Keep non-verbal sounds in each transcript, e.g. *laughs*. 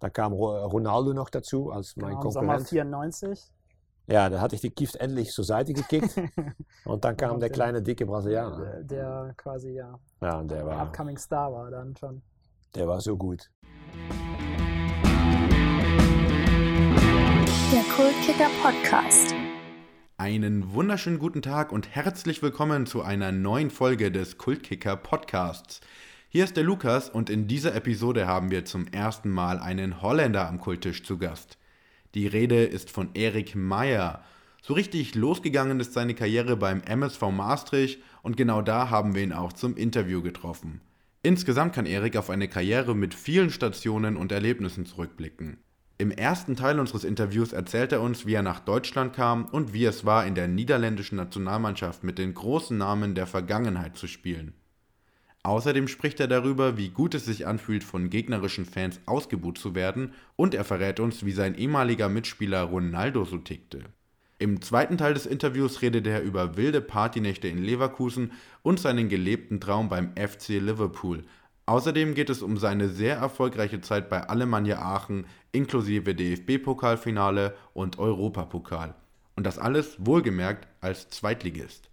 Da kam Ronaldo noch dazu als mein genau, Konkurrent. Sommer 94. Ja, da hatte ich die Gift endlich zur Seite gekickt. *laughs* und dann kam der kleine, dicke Brasilianer. Der, der quasi, ja. Ja, der war. Upcoming Star war dann schon. Der war so gut. Der Kultkicker Podcast. Einen wunderschönen guten Tag und herzlich willkommen zu einer neuen Folge des Kultkicker Podcasts. Hier ist der Lukas und in dieser Episode haben wir zum ersten Mal einen Holländer am Kulttisch zu Gast. Die Rede ist von Erik Meyer. So richtig losgegangen ist seine Karriere beim MSV Maastricht und genau da haben wir ihn auch zum Interview getroffen. Insgesamt kann Erik auf eine Karriere mit vielen Stationen und Erlebnissen zurückblicken. Im ersten Teil unseres Interviews erzählt er uns, wie er nach Deutschland kam und wie es war, in der niederländischen Nationalmannschaft mit den großen Namen der Vergangenheit zu spielen. Außerdem spricht er darüber, wie gut es sich anfühlt, von gegnerischen Fans ausgebuht zu werden und er verrät uns, wie sein ehemaliger Mitspieler Ronaldo so tickte. Im zweiten Teil des Interviews redet er über wilde Partynächte in Leverkusen und seinen gelebten Traum beim FC Liverpool. Außerdem geht es um seine sehr erfolgreiche Zeit bei Alemannia Aachen inklusive DFB-Pokalfinale und Europapokal. Und das alles wohlgemerkt als Zweitligist.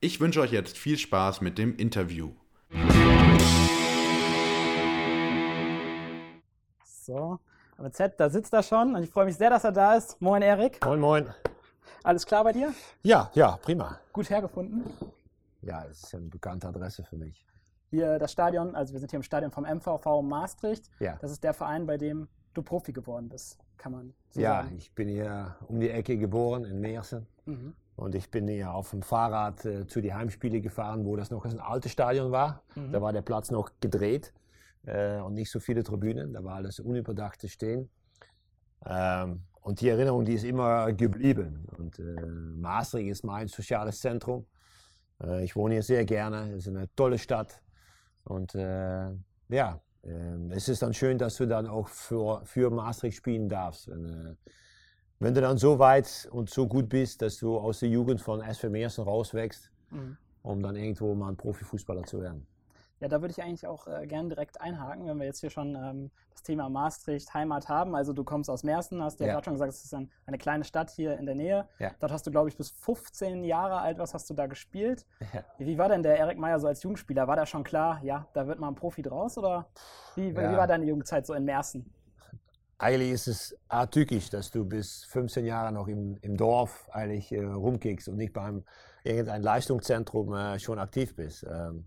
Ich wünsche euch jetzt viel Spaß mit dem Interview. So, aber Z, da sitzt er schon und ich freue mich sehr, dass er da ist. Moin, Erik. Moin, moin. Alles klar bei dir? Ja, ja, prima. Gut hergefunden? Ja, es ist eine bekannte Adresse für mich. Hier das Stadion, also wir sind hier im Stadion vom MVV Maastricht. Ja. Das ist der Verein, bei dem du Profi geworden bist, kann man so ja, sagen. Ja, ich bin hier um die Ecke geboren in Meersen. Mhm. Und ich bin ja auf dem Fahrrad äh, zu den Heimspielen gefahren, wo das noch ein altes Stadion war. Mhm. Da war der Platz noch gedreht äh, und nicht so viele Tribünen. Da war alles unüberdachte Stehen. Ähm, und die Erinnerung, die ist immer geblieben. Und äh, Maastricht ist mein soziales Zentrum. Äh, ich wohne hier sehr gerne. Es ist eine tolle Stadt. Und äh, ja, ähm, es ist dann schön, dass du dann auch für, für Maastricht spielen darfst. Und, wenn du dann so weit und so gut bist, dass du aus der Jugend von SV Meersen rauswächst, mhm. um dann irgendwo mal ein Profifußballer zu werden. Ja, da würde ich eigentlich auch äh, gerne direkt einhaken, wenn wir jetzt hier schon ähm, das Thema Maastricht, Heimat haben. Also du kommst aus Meersen, hast ja, ja. gerade schon gesagt, es ist ein, eine kleine Stadt hier in der Nähe. Ja. Dort hast du, glaube ich, bis 15 Jahre alt, was hast du da gespielt? Ja. Wie war denn der Erik Meyer so als Jugendspieler? War da schon klar, ja, da wird mal ein Profi draus? Oder wie, wie war deine Jugendzeit so in Meersen? Eigentlich ist es atypisch, dass du bis 15 Jahre noch im, im Dorf eigentlich äh, rumkickst und nicht beim irgendein Leistungszentrum äh, schon aktiv bist. Ähm,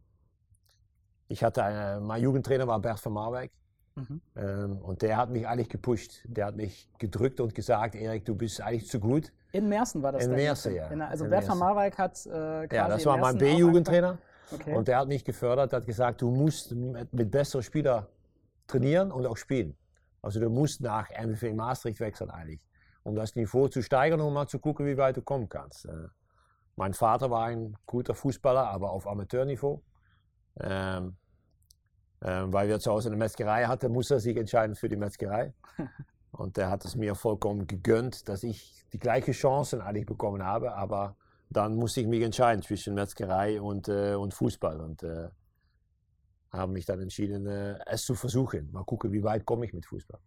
ich hatte eine, mein Jugendtrainer war Bert van Marwijk. Mhm. Ähm, und der hat mich eigentlich gepusht. Der hat mich gedrückt und gesagt, Erik, du bist eigentlich zu gut. In Mersen war das In Mersen, ja. also in Bert van Marwijk hat äh, Ja, das war mein B-Jugendtrainer. Okay. Und der hat mich gefördert, hat gesagt, du musst mit, mit besseren Spielern trainieren und auch spielen. Also du musst nach MVV Maastricht wechseln eigentlich, um das Niveau zu steigern, um mal zu gucken, wie weit du kommen kannst. Äh, mein Vater war ein guter Fußballer, aber auf Amateurniveau. Ähm, ähm, weil wir zu Hause eine Metzgerei hatten, musste er sich entscheiden für die Metzgerei. *laughs* Und der hat es mir vollkommen gegönnt, dass ich die gleichen Chancen eigentlich bekommen habe, aber dann musste ich mich entscheiden zwischen Metzgerei und, äh, und Fußball. Und äh, haben mich dann entschieden, äh, es zu versuchen. Mal gucken, wie weit komme ich mit Fußball.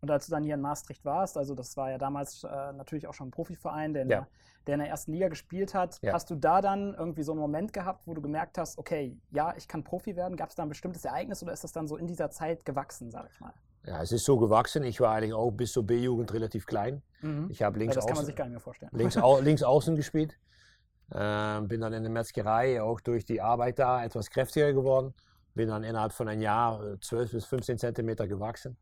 Und als du dann hier in Maastricht warst, also das war ja damals äh, natürlich auch schon ein Profiverein, der in, ja. der, der in, der, ersten Liga gespielt hat, ja. hast du da dann irgendwie so einen Moment gehabt, wo du gemerkt hast, okay, ja, ich kann Profi werden? Gab es da ein bestimmtes Ereignis oder ist das dann so in dieser Zeit gewachsen, sag ich mal? Ja, es ist so gewachsen. Ich war eigentlich auch bis zur B-Jugend relativ klein. Mhm. Ich habe links, das kann man sich gar nicht mehr vorstellen. links, au *laughs* links außen gespielt. Äh, bin dann in der Metzgerei auch durch die Arbeit da etwas kräftiger geworden bin dann innerhalb von einem Jahr 12 äh, bis 15 Zentimeter gewachsen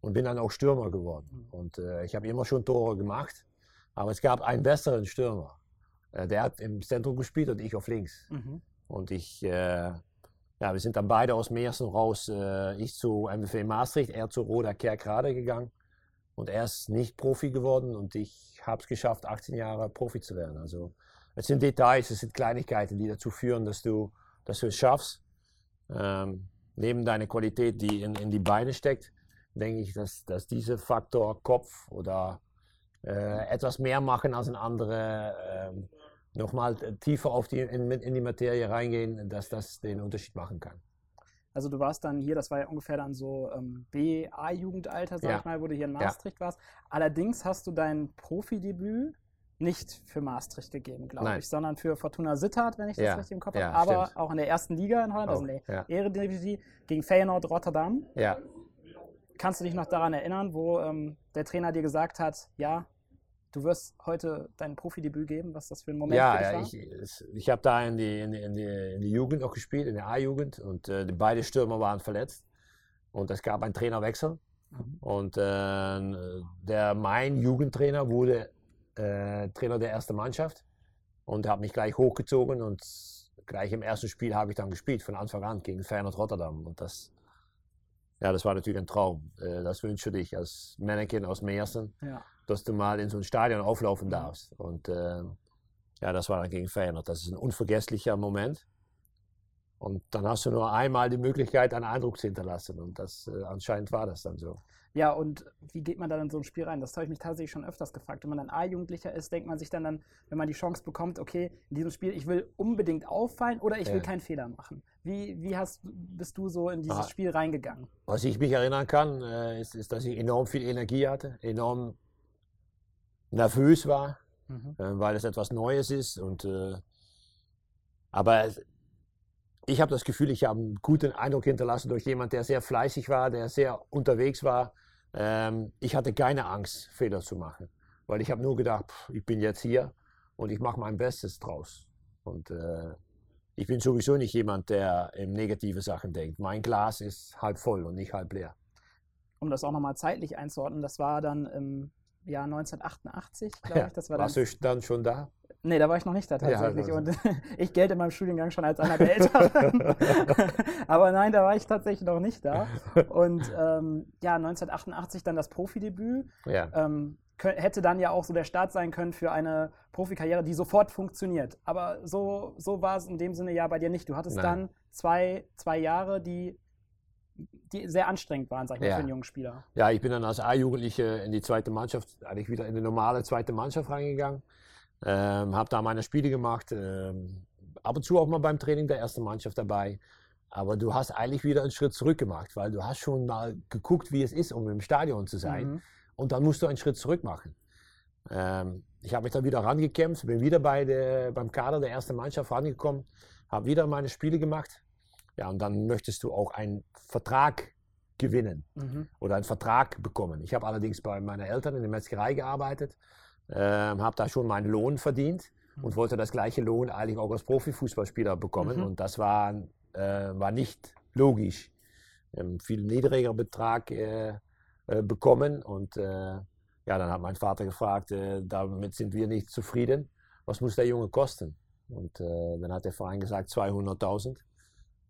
und bin dann auch Stürmer geworden. Mhm. Und äh, ich habe immer schon Tore gemacht, aber es gab einen besseren Stürmer. Äh, der hat im Zentrum gespielt und ich auf links. Mhm. Und ich, äh, ja, wir sind dann beide aus Meersen raus. Äh, ich zu MVV Maastricht, er zu Roda Kerkrade gegangen. Und er ist nicht Profi geworden und ich habe es geschafft, 18 Jahre Profi zu werden. Also es sind Details, es sind Kleinigkeiten, die dazu führen, dass du, dass du es schaffst. Ähm, neben deiner Qualität, die in, in die Beine steckt, denke ich, dass, dass dieser Faktor Kopf oder äh, etwas mehr machen als ein anderer, äh, nochmal tiefer auf die, in, in die Materie reingehen, dass das den Unterschied machen kann. Also du warst dann hier, das war ja ungefähr dann so ähm, B-A-Jugendalter, sag ja. ich mal, wo du hier in Maastricht ja. warst. Allerdings hast du dein Profidebüt nicht für Maastricht gegeben, glaube ich, sondern für Fortuna Sittard, wenn ich das ja. richtig im Kopf habe. Aber stimmt. auch in der ersten Liga in Holland, also in der ja. Eredivisie, gegen Feyenoord Rotterdam. Ja. Kannst du dich noch daran erinnern, wo ähm, der Trainer dir gesagt hat, ja, du wirst heute dein Profidebüt geben, was das für ein Moment ja, für dich war? Ja, ich, ich habe da in die, in, die, in, die, in die Jugend auch gespielt, in der A-Jugend und äh, beide Stürmer waren verletzt und es gab einen Trainerwechsel. Mhm. Und äh, der, mein Jugendtrainer wurde äh, Trainer der ersten Mannschaft und hat mich gleich hochgezogen und gleich im ersten Spiel habe ich dann gespielt, von Anfang an gegen Feyenoord Rotterdam. Und das, ja, das war natürlich ein Traum. Äh, das wünsche ich als Mannequin aus Meersen, ja. dass du mal in so ein Stadion auflaufen darfst. Und äh, ja, das war dann gegen Feyenoord. Das ist ein unvergesslicher Moment. Und dann hast du nur einmal die Möglichkeit, einen Eindruck zu hinterlassen. Und das äh, anscheinend war das dann so. Ja, und wie geht man dann in so ein Spiel rein? Das habe ich mich tatsächlich schon öfters gefragt. Wenn man dann A-Jugendlicher ist, denkt man sich dann, dann, wenn man die Chance bekommt, okay, in diesem Spiel, ich will unbedingt auffallen oder ich will keinen Fehler machen. Wie, wie hast, bist du so in dieses ah, Spiel reingegangen? Was ich mich erinnern kann, äh, ist, ist, dass ich enorm viel Energie hatte, enorm nervös war, mhm. äh, weil es etwas Neues ist. Und, äh, aber ich habe das Gefühl, ich habe einen guten Eindruck hinterlassen durch jemanden, der sehr fleißig war, der sehr unterwegs war ähm, ich hatte keine Angst, Fehler zu machen, weil ich habe nur gedacht, pff, ich bin jetzt hier und ich mache mein Bestes draus. Und äh, ich bin sowieso nicht jemand, der in negative Sachen denkt. Mein Glas ist halb voll und nicht halb leer. Um das auch nochmal zeitlich einzuordnen, das war dann im Jahr 1988, glaube ja, ich. Das war warst dann, du dann schon da? Nee, da war ich noch nicht da tatsächlich. Ja, also. Und *laughs* ich gelte in meinem Studiengang schon als einer der Älteren. *laughs* Aber nein, da war ich tatsächlich noch nicht da. *laughs* Und ähm, ja, 1988 dann das Profidebüt. Ja. Ähm, hätte dann ja auch so der Start sein können für eine Profikarriere, die sofort funktioniert. Aber so, so war es in dem Sinne ja bei dir nicht. Du hattest Nein. dann zwei, zwei Jahre, die, die sehr anstrengend waren, sag ich mal, für einen jungen Spieler. Ja, ich bin dann als A-Jugendliche in die zweite Mannschaft, eigentlich wieder in die normale zweite Mannschaft reingegangen. Ähm, habe da meine Spiele gemacht, ähm, ab und zu auch mal beim Training der ersten Mannschaft dabei. Aber du hast eigentlich wieder einen Schritt zurück gemacht, weil du hast schon mal geguckt, wie es ist, um im Stadion zu sein. Mhm. Und dann musst du einen Schritt zurück machen. Ähm, ich habe mich dann wieder rangekämpft, bin wieder bei der, beim Kader der ersten Mannschaft rangekommen, habe wieder meine Spiele gemacht. Ja, und dann möchtest du auch einen Vertrag gewinnen mhm. oder einen Vertrag bekommen. Ich habe allerdings bei meinen Eltern in der Metzgerei gearbeitet ähm, habe da schon meinen Lohn verdient und mhm. wollte das gleiche Lohn eigentlich auch als Profifußballspieler bekommen. Mhm. Und das war, äh, war nicht logisch. Ähm, viel niedriger Betrag äh, äh, bekommen und äh, ja, dann hat mein Vater gefragt, äh, damit sind wir nicht zufrieden. Was muss der Junge kosten? Und äh, dann hat der Verein gesagt 200.000.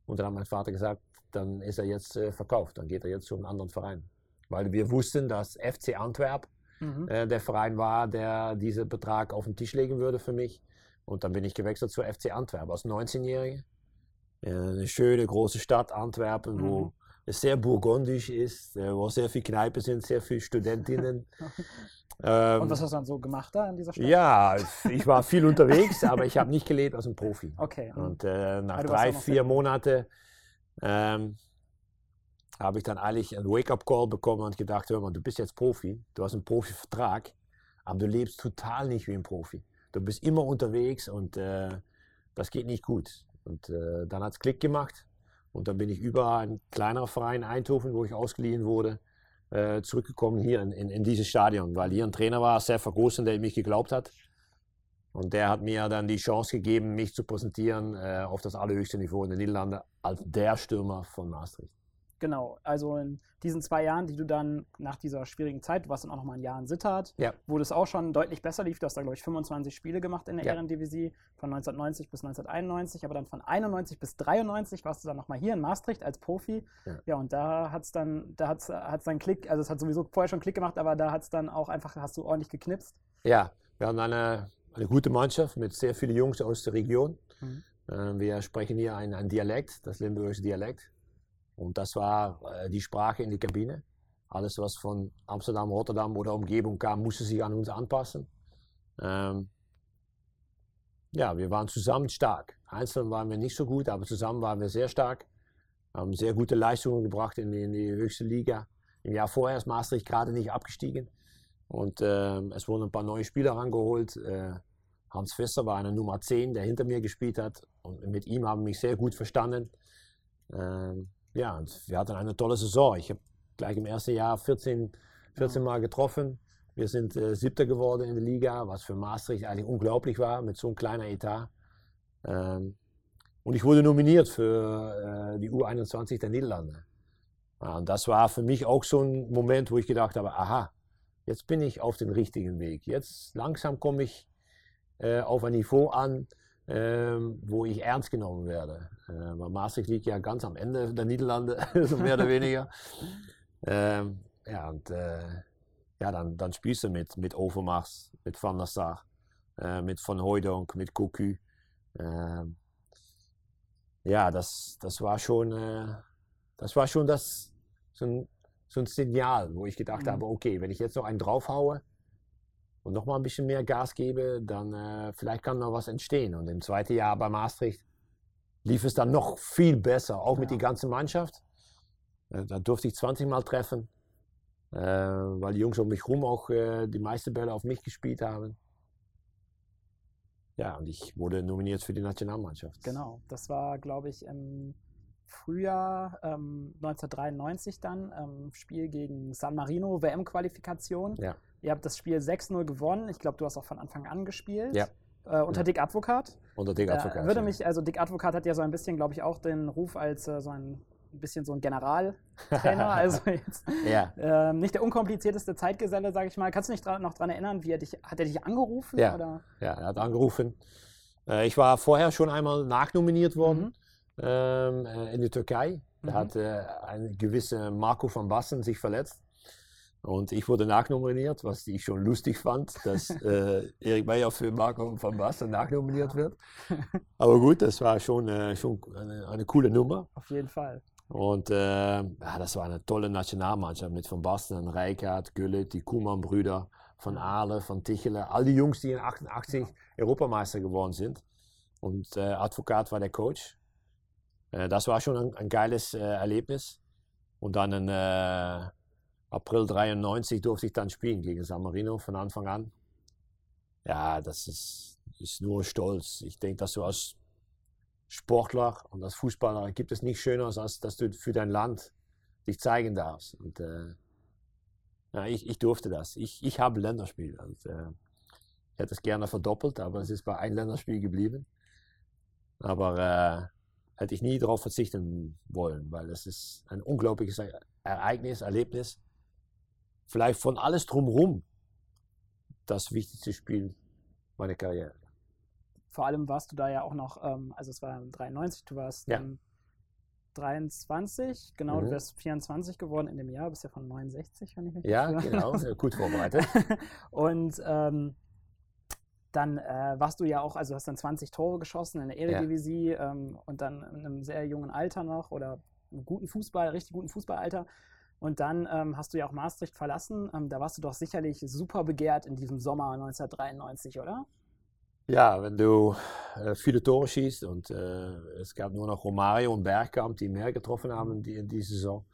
Und dann hat mein Vater gesagt, dann ist er jetzt verkauft, dann geht er jetzt zu einem anderen Verein. Weil wir wussten, dass FC Antwerp mhm. äh, der Verein war, der diesen Betrag auf den Tisch legen würde für mich. Und dann bin ich gewechselt zur FC Antwerpen als 19-Jährige. Äh, eine schöne große Stadt Antwerpen, mhm. wo es sehr burgundisch ist, äh, wo sehr viele Kneipen sind, sehr viele Studentinnen. *laughs* ähm, Und was hast du dann so gemacht da in dieser Stadt? Ja, ich war viel unterwegs, aber ich habe nicht gelebt als ein Profi. Okay. Und äh, nach drei, vier Monaten ähm, habe ich dann eigentlich einen Wake-up-Call bekommen und gedacht, hör mal, du bist jetzt Profi, du hast einen Profivertrag, aber du lebst total nicht wie ein Profi. Du bist immer unterwegs und äh, das geht nicht gut. Und äh, dann hat es Klick gemacht und dann bin ich über ein kleinerer Verein Eindhoven, wo ich ausgeliehen wurde, äh, zurückgekommen hier in, in, in, dieses Stadion, weil hier ein Trainer war, Seth Vergroßen, der mich geglaubt hat. Und der hat mir dann die Chance gegeben, mich zu präsentieren äh, auf das allerhöchste Niveau in den Niederlanden als der Stürmer von Maastricht. Genau, also in diesen zwei Jahren, die du dann nach dieser schwierigen Zeit, du warst dann auch nochmal ein Jahr in Sittard, ja. wo das auch schon deutlich besser lief. Du hast da, glaube ich, 25 Spiele gemacht in der ja. Ehrendivisie, von 1990 bis 1991, aber dann von 91 bis 93 warst du dann nochmal hier in Maastricht als Profi. Ja, ja und da hat es dann, da hat's, hat's dann Klick, also es hat sowieso vorher schon Klick gemacht, aber da hat es dann auch einfach, hast du ordentlich geknipst. Ja, wir haben eine, eine gute Mannschaft mit sehr vielen Jungs aus der Region. Mhm. Äh, wir sprechen hier ein, ein Dialekt, das Limburgische Dialekt. Und das war äh, die Sprache in der Kabine. Alles, was von Amsterdam, Rotterdam oder Umgebung kam, musste sich an uns anpassen. Ähm, ja, wir waren zusammen stark. Einzeln waren wir nicht so gut, aber zusammen waren wir sehr stark. haben sehr gute Leistungen gebracht in die, in die höchste Liga. Im Jahr vorher ist Maastricht gerade nicht abgestiegen. Und äh, es wurden ein paar neue Spieler rangeholt. Äh, Hans Fisser war eine Nummer 10, der hinter mir gespielt hat. Und mit ihm haben mich sehr gut verstanden. Ähm, ja, und wir hatten eine tolle Saison. Ich habe gleich im ersten Jahr 14, 14 Mal getroffen. Wir sind äh, Siebter geworden in der Liga, was für Maastricht eigentlich unglaublich war mit so einem kleinen Etat. Ähm, und ich wurde nominiert für äh, die U21 der Niederlande. Ja, und das war für mich auch so ein Moment, wo ich gedacht habe, aha, jetzt bin ich auf dem richtigen Weg. Jetzt langsam komme ich äh, auf ein Niveau an, ähm, wo ich ernst genommen werde. Äh, weil Maastricht liegt ja ganz am Ende der Niederlande, *laughs* so mehr oder weniger. Ähm, ja, und äh, ja, dann, dann spielst du mit, mit Overmars, mit Van der Sar, äh, mit Van Hooydonk, mit Cocu. Ähm, ja, das, das war schon, äh, das war schon das, so ein, so ein Signal, wo ich gedacht mhm. habe, okay, wenn ich jetzt noch einen draufhaue und noch mal ein bisschen mehr Gas gebe, dann äh, vielleicht kann noch was entstehen. Und im zweiten Jahr bei Maastricht lief es dann noch viel besser, auch ja. mit der ganzen Mannschaft. Äh, da durfte ich 20 Mal treffen, äh, weil die Jungs um mich herum auch äh, die meisten Bälle auf mich gespielt haben. Ja, und ich wurde nominiert für die Nationalmannschaft. Genau, das war, glaube ich, im Frühjahr ähm, 1993 dann, ähm, Spiel gegen San Marino, WM-Qualifikation. Ja. Ihr habt das Spiel 6-0 gewonnen. Ich glaube, du hast auch von Anfang an gespielt. Ja. Äh, unter ja. Dick Advokat. Unter Dick Advokat. Äh, würde mich, also Dick Advokat hat ja so ein bisschen, glaube ich, auch den Ruf als äh, so ein bisschen so ein Generaltrainer, *laughs* also jetzt ja. äh, nicht der unkomplizierteste Zeitgeselle, sage ich mal. Kannst du dich noch daran erinnern, wie er dich, hat er dich angerufen? Ja, oder? ja er hat angerufen. Äh, ich war vorher schon einmal nachnominiert worden mhm. ähm, äh, in der Türkei. Da mhm. hat äh, ein gewisser Marco van Basten sich verletzt. Und ich wurde nachnominiert, was ich schon lustig fand, dass *laughs* äh, Erik Meyer für Marco van Basten nachnominiert wird. *laughs* Aber gut, das war schon, äh, schon eine, eine, coole Nummer. Auf jeden Fall. Und äh, ja, das war eine tolle Nationalmannschaft mit Van Basten, Rijkaard, Gullit, die Kuhlmann-Brüder, Van Aale, Van Tichelen, all die Jungs, die in 88 Europameister geworden sind. Und äh, Advokat war der Coach. Äh, das war schon ein, ein geiles äh, Erlebnis. Und dann in äh, April 93 durfte ich dann spielen gegen San Marino von Anfang an. Ja, das ist, ist nur Stolz. Ich denke, dass du als Sportler und als Fußballer gibt es nichts Schöneres, als dass du für dein Land dich zeigen darfst. Und äh, ja, ich, ich durfte das. Ich, ich habe Länderspiel. Und, äh, ich hätte es gerne verdoppelt, aber es ist bei einem Länderspiel geblieben. Aber äh, hätte ich nie darauf verzichten wollen, weil es ist ein unglaubliches Ereignis, Erlebnis. Vielleicht von alles drumherum das wichtigste Spiel meiner Karriere vor allem warst du da ja auch noch, ähm, also es war 93, du warst ja. 23, genau, mhm. du wärst 24 geworden in dem Jahr, bist ja von 69, wenn ich mich Ja, genau, gut *laughs* vorbereitet. und ähm, dann äh, warst du ja auch, also hast dann 20 Tore geschossen in der Eredivisie ja. ähm, und dann in einem sehr jungen Alter noch oder einem guten Fußball, richtig guten Fußballalter. Und dann ähm, hast du ja auch Maastricht verlassen. Ähm, da warst du doch sicherlich super begehrt in diesem Sommer 1993, oder? Ja, wenn du äh, viele Tore schießt und äh, es gab nur noch Romario und Bergkamp, die mehr getroffen haben die, in dieser Saison,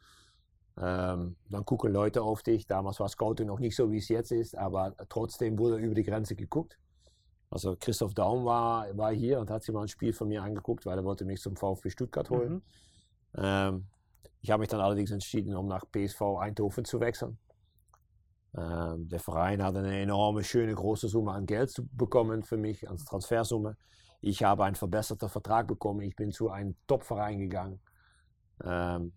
ähm, dann gucken Leute auf dich. Damals war Scouting noch nicht so, wie es jetzt ist, aber trotzdem wurde über die Grenze geguckt. Also Christoph Daum war, war hier und hat sich mal ein Spiel von mir angeguckt, weil er wollte mich zum VfB Stuttgart holen. Mhm. Ähm, ich habe mich dann allerdings entschieden, um nach PSV Eindhoven zu wechseln. Ähm, der Verein hat eine enorme, schöne, große Summe an Geld bekommen für mich, als Transfersumme. Ich habe einen verbesserten Vertrag bekommen. Ich bin zu einem Top-Verein gegangen. Ähm,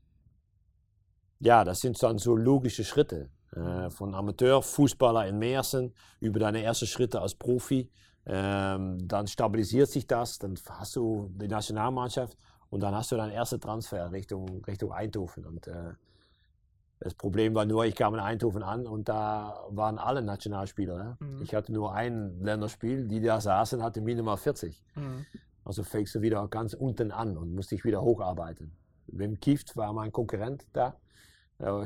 ja, das sind dann so logische Schritte. Äh, von Amateurfußballer in Meersen über deine ersten Schritte als Profi. Ähm, dann stabilisiert sich das, dann hast du die Nationalmannschaft und dann hast du deinen ersten Transfer Richtung, Richtung Eindhoven. Und äh, das Problem war nur, ich kam in Eindhoven an und da waren alle Nationalspieler. Ne? Mhm. Ich hatte nur ein Länderspiel, die da saßen, hatte minimal 40. Mhm. Also fängst du wieder ganz unten an und musste dich wieder hocharbeiten. Wim Kieft war mein Konkurrent da.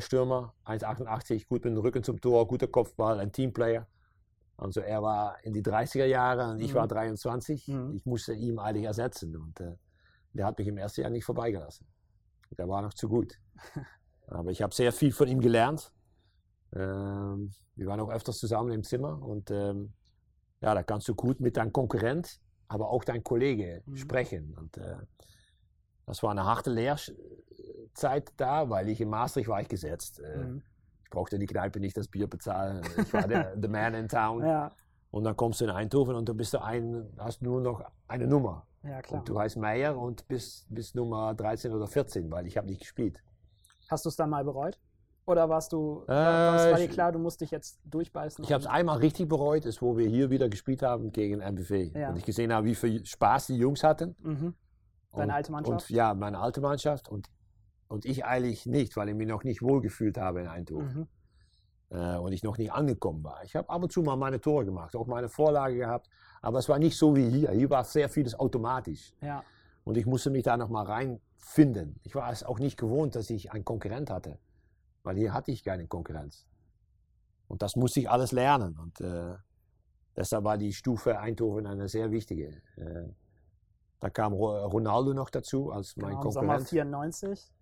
Stürmer, 1,88, gut mit dem Rücken zum Tor, guter Kopfball, ein Teamplayer. Also er war in die 30er Jahre und ich mhm. war 23. Mhm. Ich musste ihn eigentlich ersetzen und äh, der hat mich im ersten Jahr nicht vorbeigelassen. der war noch zu gut. *laughs* Aber ich habe sehr viel von ihm gelernt. Ähm, wir waren auch öfters zusammen im Zimmer und ähm, ja, da kannst du gut mit deinem Konkurrent, aber auch deinem Kollege mhm. sprechen. Und äh, das war eine harte Lehrzeit da, weil ich in Maastricht war ich gesetzt. Äh, mhm. Ich brauchte in die Kneipe nicht das Bier bezahlen. Ich war der *laughs* the man in town. Ja. Und dann kommst du in Eindhoven und du bist ein, hast nur noch eine Nummer. Ja, klar. Und du heißt Meier und bist, bist Nummer 13 oder 14, weil ich habe nicht gespielt. Hast du es dann mal bereut? Oder warst du, äh, war dir klar, du musst dich jetzt durchbeißen? Ich habe es einmal richtig bereut, ist, wo wir hier wieder gespielt haben gegen MBV. Ja. Und ich gesehen habe, wie viel Spaß die Jungs hatten. Mhm. Deine und, alte Mannschaft? Und, ja, meine alte Mannschaft. Und, und ich eigentlich nicht, weil ich mich noch nicht wohlgefühlt habe in Eindhoven. Mhm. Äh, und ich noch nicht angekommen war. Ich habe ab und zu mal meine Tore gemacht, auch meine Vorlage gehabt. Aber es war nicht so wie hier. Hier war sehr vieles automatisch. Ja. Und ich musste mich da noch mal reinfinden. Ich war es auch nicht gewohnt, dass ich einen Konkurrent hatte. Weil hier hatte ich keine Konkurrenz. Und das musste ich alles lernen. Und äh, deshalb war die Stufe Eindhoven eine sehr wichtige. Äh, da kam Ronaldo noch dazu als mein genau, Konkurrent. Sommer 94.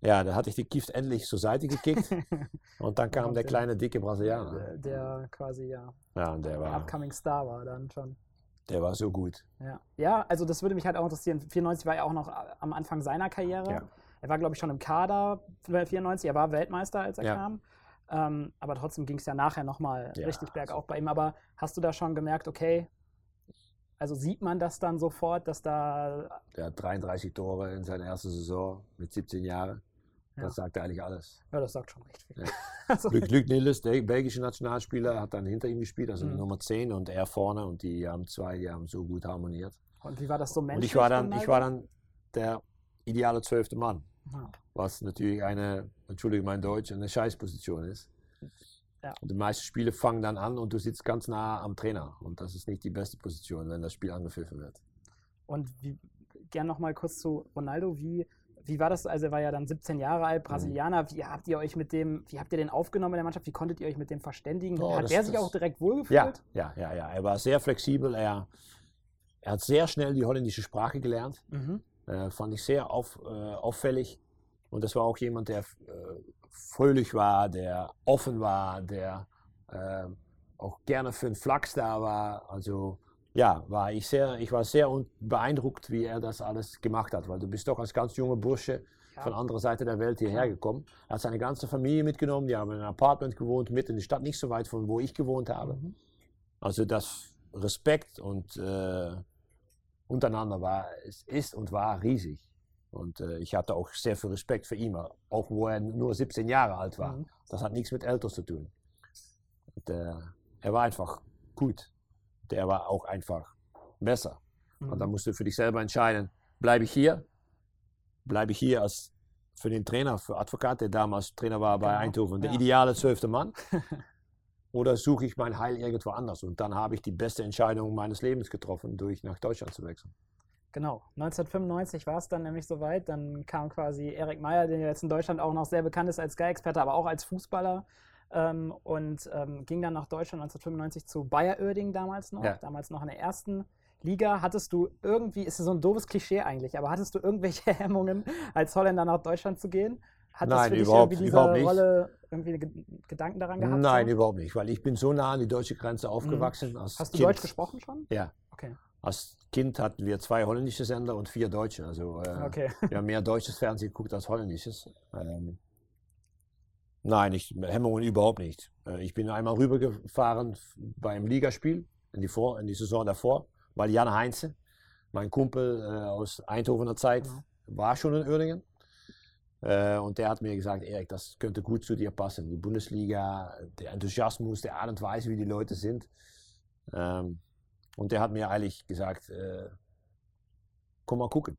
Ja, da hatte ich die Gift endlich zur Seite gekickt. *laughs* und dann kam der kleine, dicke Brasilianer. Der, der quasi, ja. Ja, und der war. Upcoming Star war dann schon. Der war so gut. Ja. ja, also das würde mich halt auch interessieren. 94 war ja auch noch am Anfang seiner Karriere. Ja. Er war, glaube ich, schon im Kader 94. Er war Weltmeister, als er ja. kam. Ähm, aber trotzdem ging es ja nachher nochmal ja, richtig bergauf bei ihm. Aber hast du da schon gemerkt, okay, also sieht man das dann sofort, dass da. Der hat 33 Tore in seiner ersten Saison mit 17 Jahren. Das ja. sagt eigentlich alles. Ja, das sagt schon recht viel. Ja. *laughs* also, Luc, Luc Niels, der belgische Nationalspieler, hat dann hinter ihm gespielt, also mhm. Nummer 10 und er vorne und die haben zwei, die haben so gut harmoniert. Und wie war das so menschlich? Und ich war dann, ich war dann der ideale zwölfte Mann. Ja. Was natürlich eine, Entschuldigung mein Deutsch, eine Scheißposition ist. Ja. Und die meisten Spiele fangen dann an und du sitzt ganz nah am Trainer. Und das ist nicht die beste Position, wenn das Spiel angepfiffen wird. Und wie, gern nochmal kurz zu Ronaldo, wie, wie war das? Also er war ja dann 17 Jahre alt, Brasilianer. Mhm. Wie habt ihr euch mit dem, wie habt ihr den aufgenommen in der Mannschaft? Wie konntet ihr euch mit dem verständigen? Oh, hat das, er sich auch direkt wohlgefühlt? Ja, ja, ja, ja. Er war sehr flexibel. Er, er hat sehr schnell die holländische Sprache gelernt. Mhm. Äh, fand ich sehr auf, äh, auffällig. Und das war auch jemand, der äh, fröhlich war, der offen war, der äh, auch gerne für den Flachs da war. Also ja, war ich sehr, ich war sehr beeindruckt, wie er das alles gemacht hat, weil du bist doch als ganz junger Bursche ja. von anderer Seite der Welt hierher gekommen. Er hat seine ganze Familie mitgenommen, die haben in einem Apartment gewohnt, mitten in der Stadt, nicht so weit von wo ich gewohnt habe. Mhm. Also das Respekt und äh, untereinander war, es ist und war riesig. Und äh, ich hatte auch sehr viel Respekt für ihn, auch wo er nur 17 Jahre alt war. Mhm. Das hat nichts mit Älter zu tun. Und, äh, er war einfach gut. Der war auch einfach besser. Mhm. Und dann musst du für dich selber entscheiden, bleibe ich hier? Bleibe ich hier als für den Trainer, für Advokat, der damals Trainer war bei genau. Eindhoven, der ja. ideale zwölfte Mann? *laughs* Oder suche ich mein Heil irgendwo anders? Und dann habe ich die beste Entscheidung meines Lebens getroffen, durch nach Deutschland zu wechseln. Genau, 1995 war es dann nämlich soweit. Dann kam quasi Erik Meyer, der jetzt in Deutschland auch noch sehr bekannt ist als Sky-Experte, aber auch als Fußballer. Ähm, und ähm, ging dann nach Deutschland 1995 zu Bayer Oerding damals noch, ja. damals noch in der ersten Liga. Hattest du irgendwie, ist so ein doofes Klischee eigentlich, aber hattest du irgendwelche *laughs* Hemmungen, als Holländer nach Deutschland zu gehen? Hat Nein, das für überhaupt, dich diese überhaupt nicht. Rolle irgendwie Gedanken daran gehabt? Nein, so? überhaupt nicht, weil ich bin so nah an die deutsche Grenze aufgewachsen. Mhm. Hast du kind. Deutsch gesprochen schon? Ja. Okay. Als Kind hatten wir zwei holländische Sender und vier deutsche. Also äh, okay. wir haben mehr deutsches Fernsehen geguckt als holländisches. Ähm, nein, ich, Hemmungen überhaupt nicht. Äh, ich bin einmal rübergefahren beim Ligaspiel in die, Vor in die Saison davor, weil Jan Heinze, mein Kumpel äh, aus Eindhovener Zeit, genau. war schon in Uerdingen. Äh, und der hat mir gesagt, Erik, das könnte gut zu dir passen. Die Bundesliga, der Enthusiasmus, der Art und Weise, wie die Leute sind. Ähm, und der hat mir eigentlich gesagt, äh, komm mal gucken.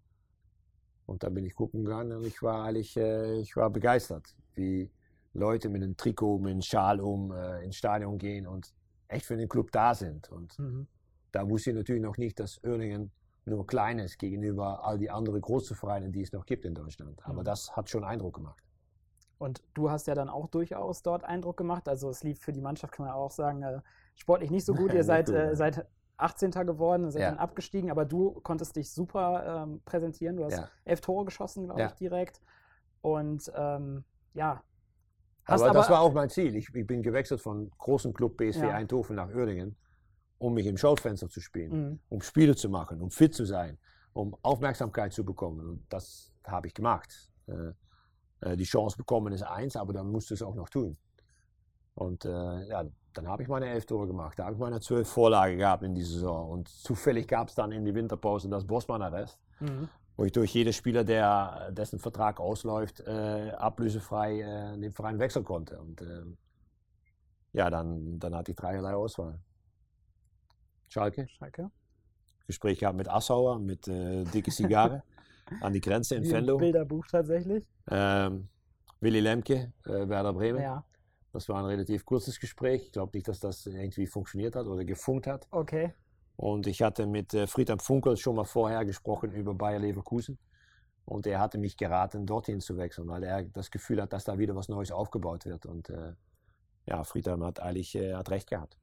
Und dann bin ich gucken gegangen und ich war eigentlich, äh, ich war begeistert, wie Leute mit einem Trikot, mit einem Schal um äh, ins Stadion gehen und echt für den Club da sind. Und mhm. da wusste ich natürlich noch nicht, dass Oerlingen nur klein ist gegenüber all die anderen großen Vereinen, die es noch gibt in Deutschland. Aber mhm. das hat schon Eindruck gemacht. Und du hast ja dann auch durchaus dort Eindruck gemacht. Also es lief für die Mannschaft, kann man auch sagen, äh, sportlich nicht so gut. Ihr *laughs* seid, äh, seid 18. geworden, seid ja. dann abgestiegen, aber du konntest dich super ähm, präsentieren. Du hast ja. elf Tore geschossen, glaube ja. ich, direkt. Und ähm, ja. Aber, aber, das war auch mein Ziel. Ich, ich bin gewechselt von großen Club BSW ja. Eindhoven nach Uerdingen, um mich im Schaufenster zu spielen, mhm. um Spiele zu machen, um fit zu sein, um Aufmerksamkeit zu bekommen. Und das habe ich gemacht. Äh, äh, die Chance bekommen ist eins, aber dann musst du es auch noch tun. Und äh, ja, dann habe ich meine elf Tore gemacht. Da habe ich meine zwölf Vorlagen gehabt in dieser Saison. Und zufällig gab es dann in die Winterpause das Bosman-Arrest, mhm. Wo ich durch jeden Spieler, der, dessen Vertrag ausläuft, äh, ablösefrei äh, den Verein wechseln konnte. Und äh, ja, dann, dann hatte ich dreierlei Auswahl. Schalke. Schalke. Gespräch gehabt mit Assauer, mit äh, dicke Zigarre *laughs* an die Grenze in Venlo. Bilderbuch tatsächlich. Ähm, Willy Lemke, äh, Werder Bremen. Ja. Das war ein relativ kurzes Gespräch. Ich glaube nicht, dass das irgendwie funktioniert hat oder gefunkt hat. Okay. Und ich hatte mit äh, Friedhelm Funkel schon mal vorher gesprochen über Bayer Leverkusen. Und er hatte mich geraten, dorthin zu wechseln, weil er das Gefühl hat, dass da wieder was Neues aufgebaut wird. Und äh, ja, Friedhelm hat eigentlich äh, hat recht gehabt.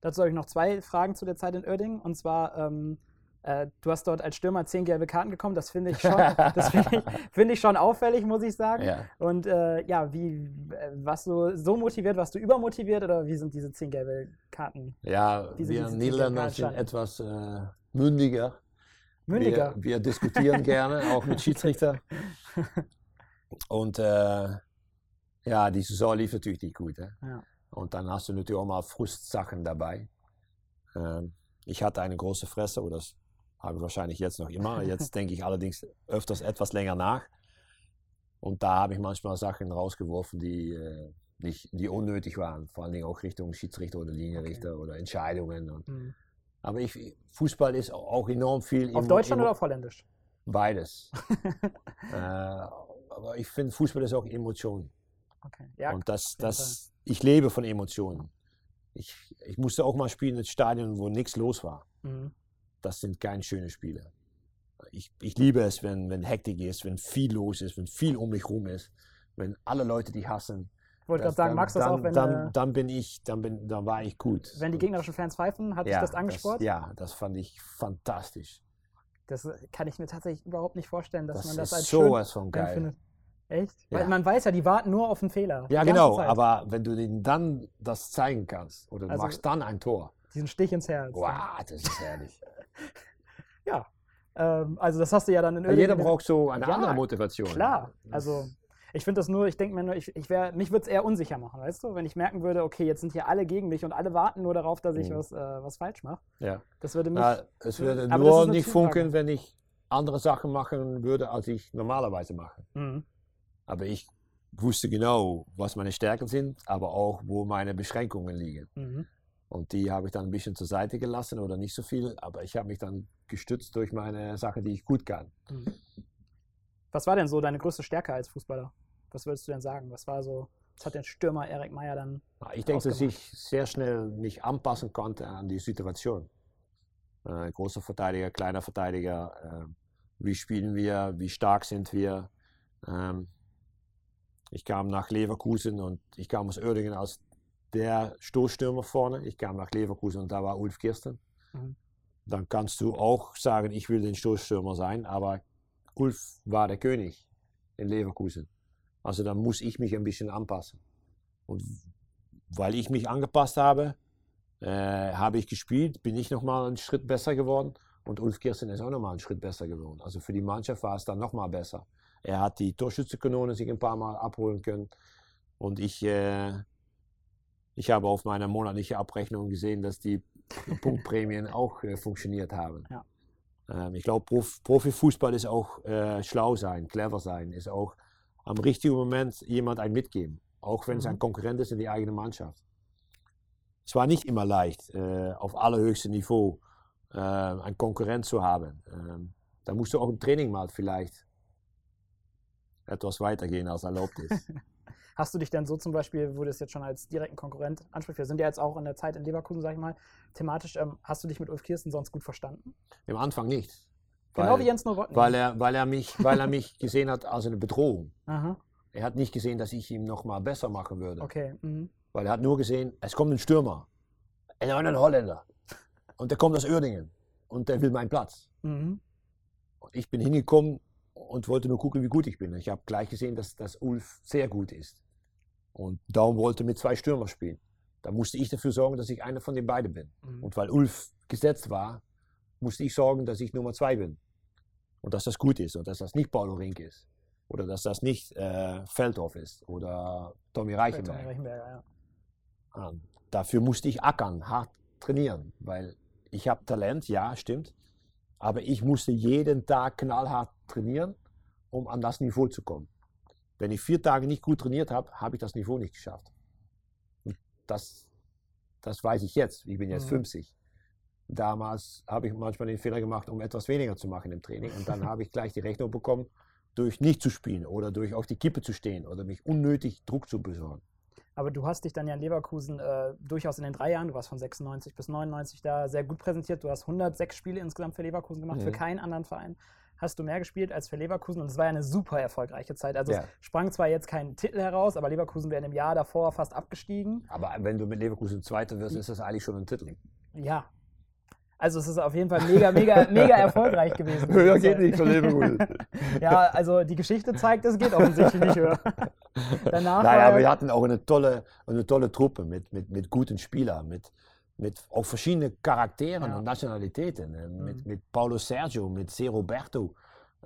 Dazu habe ich noch zwei Fragen zu der Zeit in Oerding. Und zwar, ähm, äh, du hast dort als Stürmer zehn gelbe Karten bekommen. Das finde ich, schon, *laughs* ich, find ich schon auffällig, muss ich sagen. Ja. Und äh, ja, wie, äh, was du so motiviert, warst du übermotiviert oder wie sind diese zehn gelbe Karten? Ja, wir Niederländer sind etwas äh, mündiger. Mündiger? Wir, wir diskutieren *laughs* gerne, auch mit Schiedsrichter. *laughs* Und äh, ja, die Saison lief natürlich nicht gut. Ja. Und dann hast du natürlich auch mal Frustsachen dabei. Ähm, ich hatte eine große Fresse, oder das habe ich wahrscheinlich jetzt noch immer. *laughs* Jetzt denke ich allerdings öfters etwas länger nach. Und da habe ich manchmal Sachen rausgeworfen, die, äh, nicht, die unnötig waren. Vor allen Dingen auch Richtung Schiedsrichter oder Linienrichter okay. oder Entscheidungen. Und, mhm. Aber ich, Fußball ist auch enorm viel. Auf Deutschland oder auf Holländisch? Beides. *laughs* äh, aber ich finde, Fußball ist auch Emotion. Okay. Ja, und das, das, ich lebe von Emotionen. Ich, ich musste auch mal spielen in Stadien, wo nichts los war. Mhm das sind keine schönen Spiele. Ich, ich liebe es, wenn, wenn Hektik ist, wenn viel los ist, wenn viel um mich rum ist, wenn alle Leute dich hassen. Ich wollte gerade sagen, magst du das auch, wenn. Dann, äh, dann bin ich, dann, bin, dann war ich gut. Wenn die gegnerischen Fans pfeifen, hat ja, dich das angespornt? Das, ja, das fand ich fantastisch. Das kann ich mir tatsächlich überhaupt nicht vorstellen, dass das man das als schön sowas von geil. Findet. Echt? Ja. Weil man weiß ja, die warten nur auf einen Fehler. Ja, genau, aber wenn du ihnen dann das zeigen kannst oder also, machst dann ein Tor. Diesen Stich ins Herz. Wow, das ist herrlich. *laughs* *laughs* Ja. Ähm, also das hast du ja dann in ja, Jeder braucht so eine ja, andere Motivation. Klar. Also ich finde das nur, ich denke mir nur, ich, ich wär, mich würde es eher unsicher machen, weißt du? Wenn ich merken würde, okay, jetzt sind hier alle gegen mich und alle warten nur darauf, dass ich mhm. was, äh, was falsch mache. Ja. Das würde mich. Ja, es würde nur nicht funkeln, wenn ich andere Sachen machen würde, als ich normalerweise mache. Mhm. Aber ich wusste genau, was meine Stärken sind, aber auch, wo meine Beschränkungen liegen. Mhm. Und die habe ich dann ein bisschen zur Seite gelassen oder nicht so viel, aber ich habe mich dann gestützt durch meine Sache, die ich gut kann. Mhm. Was war denn so deine größte Stärke als Fußballer? Was würdest du denn sagen? Was war so, was hat der Stürmer Erik Meyer dann? Ich denke, dass ich sehr schnell mich anpassen konnte an die Situation. Äh, großer Verteidiger, kleiner Verteidiger, äh, wie spielen wir, wie stark sind wir. Ähm, ich kam nach Leverkusen und ich kam aus Oerdingen als der Stoßstürmer vorne. Ich kam nach Leverkusen und da war Ulf Kirsten. Mhm. Dann kannst du auch sagen, ich will den Stoßstürmer sein, aber Ulf war der König in Leverkusen. Also dann muss ich mich ein bisschen anpassen. Und weil ich mich angepasst habe, äh, habe ich gespielt, bin ich nochmal einen Schritt besser geworden und Ulf Kirsten ist auch nochmal einen Schritt besser geworden. Also für die Mannschaft war es dann nochmal besser. Er hat die Torschützenkanone sich ein paar Mal abholen können und ich äh, ich habe auf meiner monatlichen Abrechnung gesehen, dass die Punktprämien *laughs* auch äh, funktioniert haben. Ja. Ähm, ich glaube, Prof Profifußball ist auch äh, schlau sein, clever sein, ist auch am richtigen Moment jemand ein mitgeben, auch wenn mhm. es ein Konkurrent ist in die eigene Mannschaft. Es war nicht immer leicht, äh, auf allerhöchstem Niveau äh, einen Konkurrent zu haben. Ähm, da musst du auch im Training mal vielleicht etwas weitergehen, als erlaubt ist. *laughs* Hast du dich denn so zum Beispiel, wo du es jetzt schon als direkten Konkurrent ansprichst, wir sind ja jetzt auch in der Zeit in Leverkusen, sag ich mal, thematisch, ähm, hast du dich mit Ulf Kirsten sonst gut verstanden? Im Anfang nicht. Genau weil, wie Jens Nowotny. Weil er, weil, er mich, weil er mich gesehen hat als eine Bedrohung. Aha. Er hat nicht gesehen, dass ich ihm noch mal besser machen würde. Okay. Mhm. Weil er hat nur gesehen, es kommt ein Stürmer. Ein Holländer. Und der kommt aus Uerdingen. Und der will meinen Platz. Mhm. Und ich bin hingekommen und wollte nur gucken, wie gut ich bin. Ich habe gleich gesehen, dass, dass Ulf sehr gut ist. Und Daum wollte mit zwei Stürmer spielen. Da musste ich dafür sorgen, dass ich einer von den beiden bin. Mhm. Und weil Ulf gesetzt war, musste ich sorgen, dass ich Nummer zwei bin. Und dass das gut ist und dass das nicht Paulo Rink ist. Oder dass das nicht äh, Feldhoff ist oder Tommy Reichenberg. Tommy Reichenberg ja. ähm, dafür musste ich ackern, hart trainieren, weil ich habe Talent, ja, stimmt. Aber ich musste jeden Tag knallhart trainieren, um an das Niveau zu kommen. Wenn ich vier Tage nicht gut trainiert habe, habe ich das Niveau nicht geschafft. Und das, das weiß ich jetzt. Ich bin jetzt mhm. 50. Damals habe ich manchmal den Fehler gemacht, um etwas weniger zu machen im Training. Und dann *laughs* habe ich gleich die Rechnung bekommen, durch nicht zu spielen oder durch auf die Kippe zu stehen oder mich unnötig Druck zu besorgen. Aber du hast dich dann ja in Leverkusen äh, durchaus in den drei Jahren, du warst von 96 bis 99 da sehr gut präsentiert. Du hast 106 Spiele insgesamt für Leverkusen gemacht, mhm. für keinen anderen Verein. Hast du mehr gespielt als für Leverkusen und es war ja eine super erfolgreiche Zeit. Also ja. es sprang zwar jetzt kein Titel heraus, aber Leverkusen wäre im Jahr davor fast abgestiegen. Aber wenn du mit Leverkusen Zweiter wirst, ist das eigentlich schon ein Titel. Ja, also es ist auf jeden Fall mega, mega, mega erfolgreich gewesen. *laughs* Höher geht nicht von Leverkusen. *laughs* ja, also die Geschichte zeigt, es geht offensichtlich nicht höher. *laughs* Danach naja, aber wir hatten auch eine tolle, eine tolle Truppe mit, mit, mit guten Spielern, mit, mit auch verschiedenen Charakteren ja. und Nationalitäten. Mhm. Mit, mit Paulo Sergio, mit C. Roberto,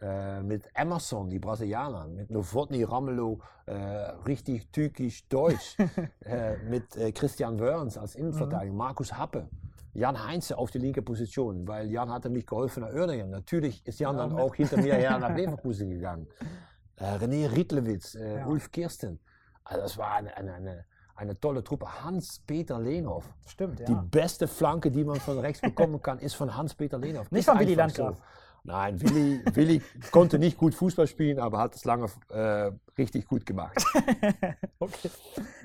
äh, mit Emerson, die Brasilianer, mit Novotny Ramelow, äh, richtig türkisch Deutsch, *laughs* äh, mit äh, Christian Wörns als Innenverteidiger, mhm. Markus Happe. Jan Heinze auf die linke Position, weil Jan hatte mich geholfen nach Oerningen. Natürlich ist Jan ja, dann auch hinter mir her nach *laughs* Leverkusen gegangen. Äh, René Rietlewitz, äh, ja. Ulf Kirsten. Also das war eine, eine, eine, eine tolle Truppe. Hans-Peter Lehnhoff. Stimmt, ja. Die beste Flanke, die man von rechts bekommen kann, ist von Hans-Peter Lehnhoff. Nicht von Willi Landgraf. So. Nein, Willi, Willi konnte nicht gut Fußball spielen, aber hat es lange äh, richtig gut gemacht. *laughs* okay.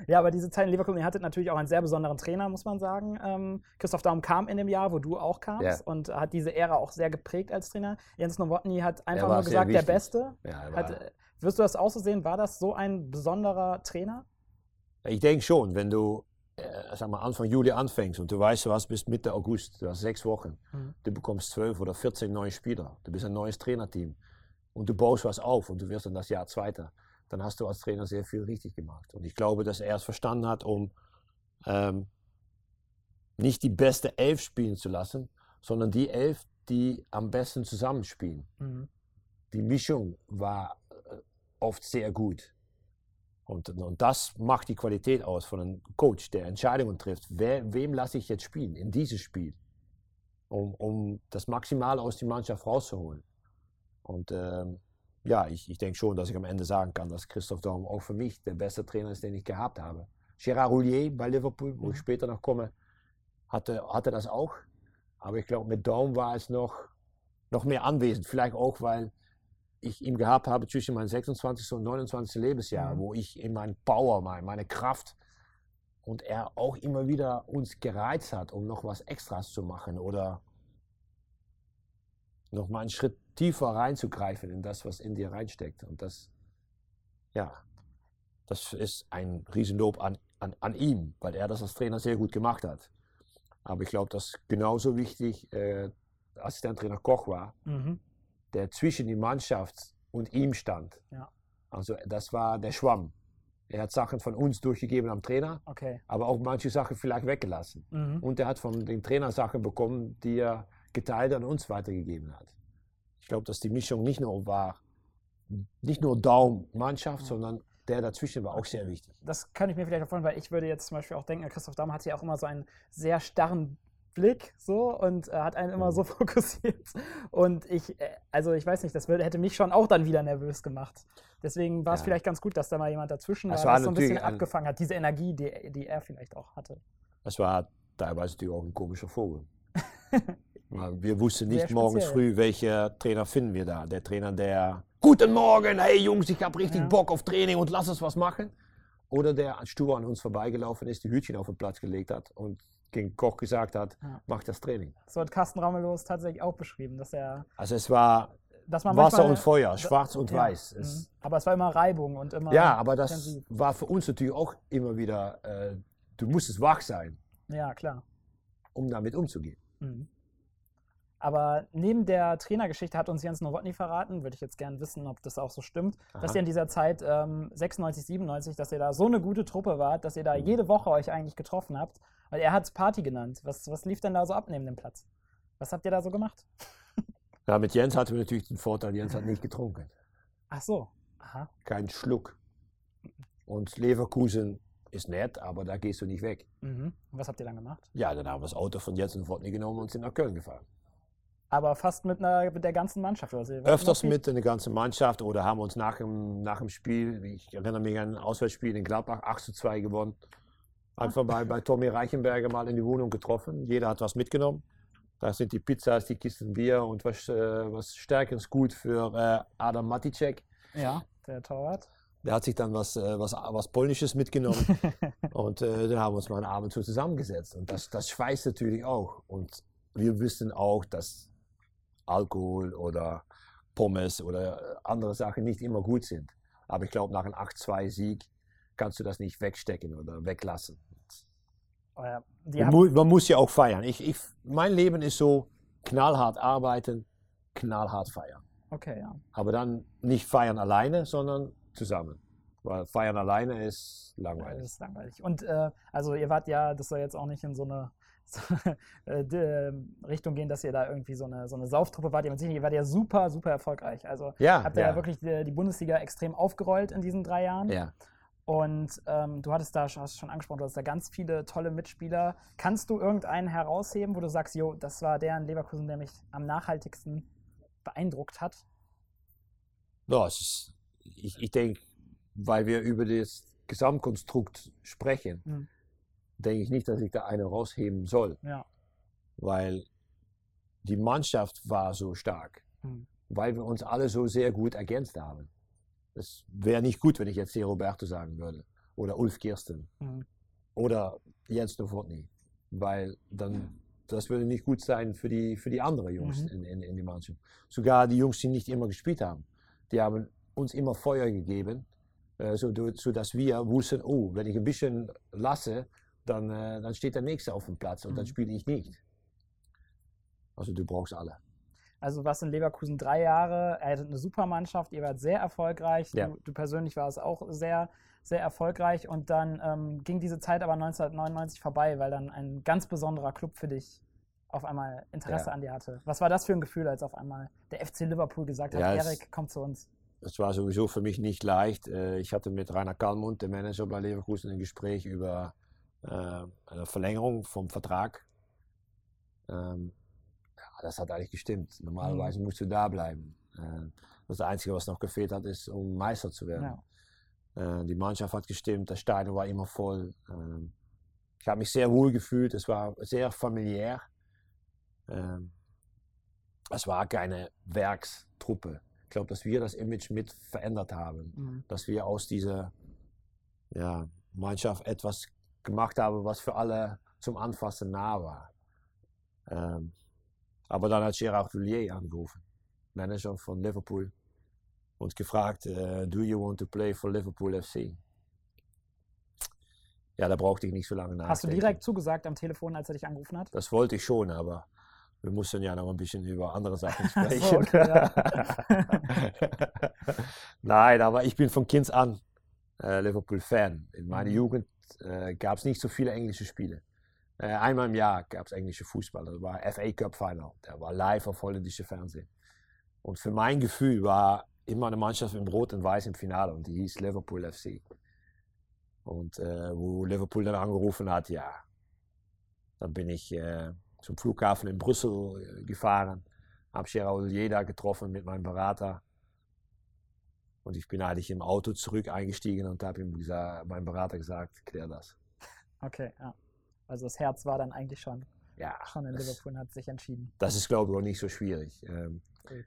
Ja, aber diese Zeit in Leverkusen, ihr hattet natürlich auch einen sehr besonderen Trainer, muss man sagen. Ähm, Christoph Daum kam in dem Jahr, wo du auch kamst ja. und hat diese Ära auch sehr geprägt als Trainer. Jens Nowotny hat einfach nur gesagt, der Beste. Ja, hat, wirst du das auch so sehen? War das so ein besonderer Trainer? Ich denke schon, wenn du äh, sag mal, Anfang Juli anfängst und du weißt, du hast bis Mitte August, du hast sechs Wochen, mhm. du bekommst zwölf oder 14 neue Spieler, du bist ein neues Trainerteam und du baust was auf und du wirst dann das Jahr Zweiter, dann hast du als Trainer sehr viel richtig gemacht. Und ich glaube, dass er es verstanden hat, um ähm, nicht die beste Elf spielen zu lassen, sondern die Elf, die am besten zusammenspielen. Mhm. Die Mischung war äh, oft sehr gut. Und, und das macht die Qualität aus von einem Coach, der Entscheidungen trifft. Wer, wem lasse ich jetzt spielen in dieses Spiel, um, um das Maximale aus der Mannschaft rauszuholen. Und ähm, ja, ich, ich denke schon, dass ich am Ende sagen kann, dass Christoph Daum auch für mich der beste Trainer ist, den ich gehabt habe. Gerard Roulier bei Liverpool, wo ich mhm. später noch komme, hatte, hatte das auch. Aber ich glaube, mit Daum war es noch, noch mehr anwesend. Vielleicht auch, weil ich ihm gehabt habe zwischen meinem 26. und 29. Lebensjahr, mhm. wo ich in meinen Power, meine, meine Kraft und er auch immer wieder uns gereizt hat, um noch was Extras zu machen oder noch mal einen Schritt tiefer reinzugreifen in das, was in dir reinsteckt. Und das, ja, das ist ein Riesenlob an, an, an ihm, weil er das als Trainer sehr gut gemacht hat. Aber ich glaube, dass genauso wichtig äh, Assistenttrainer Koch war, mhm der zwischen die Mannschaft und ihm stand. Ja. Also das war der Schwamm. Er hat Sachen von uns durchgegeben am Trainer, okay. aber auch manche Sachen vielleicht weggelassen. Mhm. Und er hat von den Trainer Sachen bekommen, die er geteilt an uns weitergegeben hat. Ich glaube, dass die Mischung nicht nur war, nicht nur Daum Mannschaft, ja. sondern der dazwischen war auch sehr wichtig. Das kann ich mir vielleicht auch vorstellen, weil ich würde jetzt zum Beispiel auch denken, Christoph Daum hat ja auch immer so einen sehr starren Blick so und äh, hat einen immer so *laughs* fokussiert. Und ich, äh, also ich weiß nicht, das hätte mich schon auch dann wieder nervös gemacht. Deswegen war es ja. vielleicht ganz gut, dass da mal jemand dazwischen das war, das so ein bisschen ein, abgefangen hat, diese Energie, die, die er vielleicht auch hatte. Das war teilweise natürlich auch ein komischer Vogel. *laughs* wir wussten nicht morgens früh, welcher Trainer finden wir da. Der Trainer, der Guten Morgen, hey Jungs, ich habe richtig ja. Bock auf Training und lass uns was machen. Oder der stur an uns vorbeigelaufen ist, die Hütchen auf den Platz gelegt hat und gegen Koch gesagt hat, ja. mach das Training. So hat Carsten Ramelos tatsächlich auch beschrieben, dass er. Also es war Wasser manchmal, und Feuer, schwarz und ja, weiß. Es, mhm. aber es war immer Reibung und immer. Ja, aber das intensiv. war für uns natürlich auch immer wieder, äh, du musstest wach sein. Ja, klar. Um damit umzugehen. Mhm. Aber neben der Trainergeschichte hat uns Jens Nowotny verraten, würde ich jetzt gerne wissen, ob das auch so stimmt, Aha. dass ihr in dieser Zeit ähm, 96, 97, dass ihr da so eine gute Truppe wart, dass ihr da mhm. jede Woche euch eigentlich getroffen habt. Weil er hat es Party genannt. Was, was lief denn da so ab neben dem Platz? Was habt ihr da so gemacht? *laughs* Ja, mit Jens hatten wir natürlich den Vorteil, Jens hat nicht getrunken. Ach so. Aha. Kein Schluck. Und Leverkusen ist nett, aber da gehst du nicht weg. Mhm. Was habt ihr dann gemacht? Ja, dann haben wir das Auto von Jens und Fortney genommen und sind nach Köln gefahren. Aber fast mit, einer, mit der ganzen Mannschaft? Oder? Öfters mit der ganzen Mannschaft oder haben uns nach dem, nach dem Spiel, ich erinnere mich an ein Auswärtsspiel in Gladbach, 8 zu 2 gewonnen. Einfach bei, bei Tommy Reichenberger mal in die Wohnung getroffen. Jeder hat was mitgenommen. Da sind die Pizzas, die Kisten Bier und was, äh, was stärkeres gut für äh, Adam Maticek. Ja, der Torwart. Der hat sich dann was, äh, was, was Polnisches mitgenommen *laughs* und äh, dann haben wir uns mal einen Abend so zusammengesetzt. Und das, das schweißt natürlich auch. Und wir wissen auch, dass Alkohol oder Pommes oder andere Sachen nicht immer gut sind. Aber ich glaube, nach einem 8-2-Sieg kannst du das nicht wegstecken oder weglassen. Oh ja, man, mu man, muss ja auch feiern. Ich, ich, mein Leben ist so, knallhart arbeiten, knallhart feiern. Okay, ja. Aber dann nicht feiern alleine, sondern zusammen. Weil feiern alleine ist langweilig. Ja, ist langweilig. Und äh, also ihr wart ja, das soll jetzt auch nicht in so eine *laughs* äh, ähm, Richtung gehen, dass ihr da irgendwie so eine, so eine Sauftruppe wart. Ihr, sicher, ihr wart ja super, super erfolgreich. Also ja, habt ihr ja. ja wirklich die, die, Bundesliga extrem aufgerollt in diesen drei Jahren. Ja. Und ähm, du hattest da, hast schon angesprochen, du hast da ganz viele tolle Mitspieler. Kannst du irgendeinen herausheben, wo du sagst, jo, das war der in Leverkusen, der mich am nachhaltigsten beeindruckt hat? Ja, ist, ich, ich denke, weil wir über das Gesamtkonstrukt sprechen, mhm denke ich nicht, dass ich da eine rausheben soll. Ja. Weil die Mannschaft war so stark, mhm. weil wir uns alle so sehr gut ergänzt haben. Es wäre nicht gut, wenn ich jetzt hier Roberto sagen würde oder Ulf Kirsten mhm. oder Jens Novotny, weil dann das würde nicht gut sein für die, für die anderen Jungs mhm. in, in, in die Mannschaft. Sogar die Jungs, die nicht immer gespielt haben, die haben uns immer Feuer gegeben, äh, so, sodass wir wussten, oh, wenn ich ein bisschen lasse, dann, äh, dann steht der Nächste auf dem Platz und mhm. dann spiele ich nicht. Also du brauchst alle. Also was in Leverkusen drei Jahre, er hatte eine super Mannschaft, ihr wart sehr erfolgreich, ja. du, du, persönlich warst auch sehr, sehr erfolgreich und dann ähm, ging diese Zeit aber 1999 vorbei, weil dann ein ganz besonderer Club für dich auf einmal Interesse ja. an dir hatte. Was war das für ein Gefühl, als auf einmal der FC Liverpool gesagt hat, ja, Erik, komm zu uns? Es war sowieso für mich nicht leicht. Äh, ich hatte mit Rainer Kalmund, dem Manager bei Leverkusen, ein Gespräch über äh, eine Verlängerung vom Vertrag. Ähm, das hat eigentlich gestimmt. Normalerweise mhm. musst du da bleiben. Äh, das Einzige, was noch gefehlt hat, ist, um Meister zu werden. Ja. Äh, die Mannschaft hat gestimmt, das Stadion war immer voll. Ähm, ich habe mich sehr wohl gefühlt, es war sehr familiär. Ähm, es war keine Werkstruppe. Ich glaube, dass wir das Image mit verändert haben. Mhm. Dass wir aus dieser ja, Mannschaft etwas gemacht habe, was für alle zum Anfassen nah war. Ähm, aber dann hat Gerard Villiers angerufen, Manager von Liverpool, und gefragt, uh, do you want to play for Liverpool FC? Ja, da brauchte ich nicht so lange nachdenken. Hast du direkt zugesagt am Telefon, als er dich angerufen hat? Das wollte ich schon, aber wir mussten ja noch ein bisschen über andere Sachen *laughs* sprechen. so, okay. *laughs* Nein, aber ich bin von Kind an äh, Liverpool-Fan. In meiner mhm. Jugend äh, gab es nicht so viele englische Spiele. Äh, einmal im Jahr gab es englische Fußball. Das war FA Cup Final. Der war live auf holländische Fernsehen. Und für mein Gefühl war immer eine Mannschaft in Rot und Weiß im Finale und die hieß Liverpool FC. Und äh, wo Liverpool dann angerufen hat, ja, dann bin ich äh, zum Flughafen in Brüssel äh, gefahren, habe Gerald Jeda getroffen mit meinem Berater. Und ich bin eigentlich im Auto zurück eingestiegen und habe ihm gesagt, meinem Berater gesagt, klär das. Okay, ja. Also das Herz war dann eigentlich schon, ja, schon in Liverpool und hat sich entschieden. Das ist, glaube ich, auch nicht so schwierig. Ähm,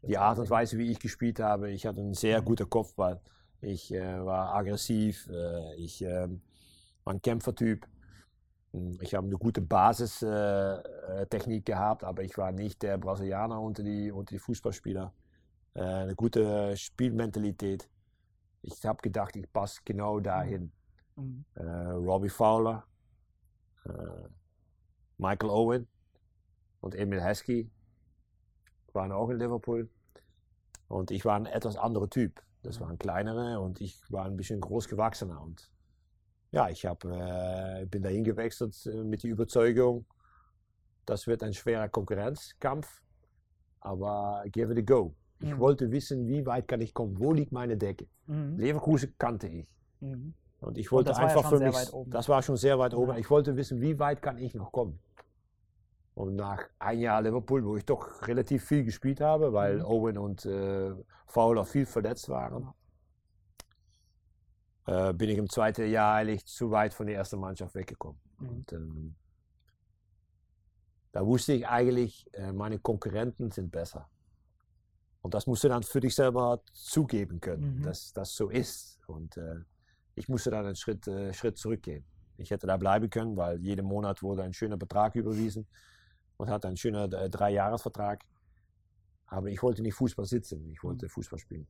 die Art und Weise, wie ich gespielt habe, ich hatte einen sehr mhm. guten Kopfball. Ich äh, war aggressiv, äh, ich äh, war ein Kämpfertyp. Hm, ich habe eine gute Basistechnik äh, äh, gehabt, aber ich war nicht der Brasilianer unter die, unter die Fußballspieler. Äh, eine gute Spielmentalität. Ich habe gedacht, ich passe genau dahin. Mhm. Robbie Fowler, Michael Owen und Emil Heskey. waren auch in Liverpool. Und ich war ein etwas anderer Typ. Das waren kleinere und ich war ein bisschen groß gewachsener. Und ja, ich hab, äh, bin dahin gewechselt äh, mit der Überzeugung, das wird ein schwerer Konkurrenzkampf, aber give it a go. Ich mhm. wollte wissen, wie weit kann ich kommen, wo liegt meine Decke. Mhm. Leverkusen kannte ich. Mhm. Und ich wollte und einfach ja für mich, das war schon sehr weit oben. Ja. Ich wollte wissen, wie weit kann ich noch kommen. Und nach ein Jahr Liverpool, wo ich doch relativ viel gespielt habe, weil mhm. Owen und äh, Fowler viel verletzt waren, äh, bin ich im zweiten Jahr eigentlich zu weit von der ersten Mannschaft weggekommen. Mhm. Und, ähm, da wusste ich eigentlich, äh, meine Konkurrenten sind besser. Und das musst du dann für dich selber zugeben können, mhm. dass das so ist. Und äh, ich musste dann einen Schritt, äh, Schritt zurückgehen. Ich hätte da bleiben können, weil jeden Monat wurde ein schöner Betrag überwiesen und hatte einen schönen äh, Dreijahresvertrag. Aber ich wollte nicht Fußball sitzen, ich wollte mhm. Fußball spielen.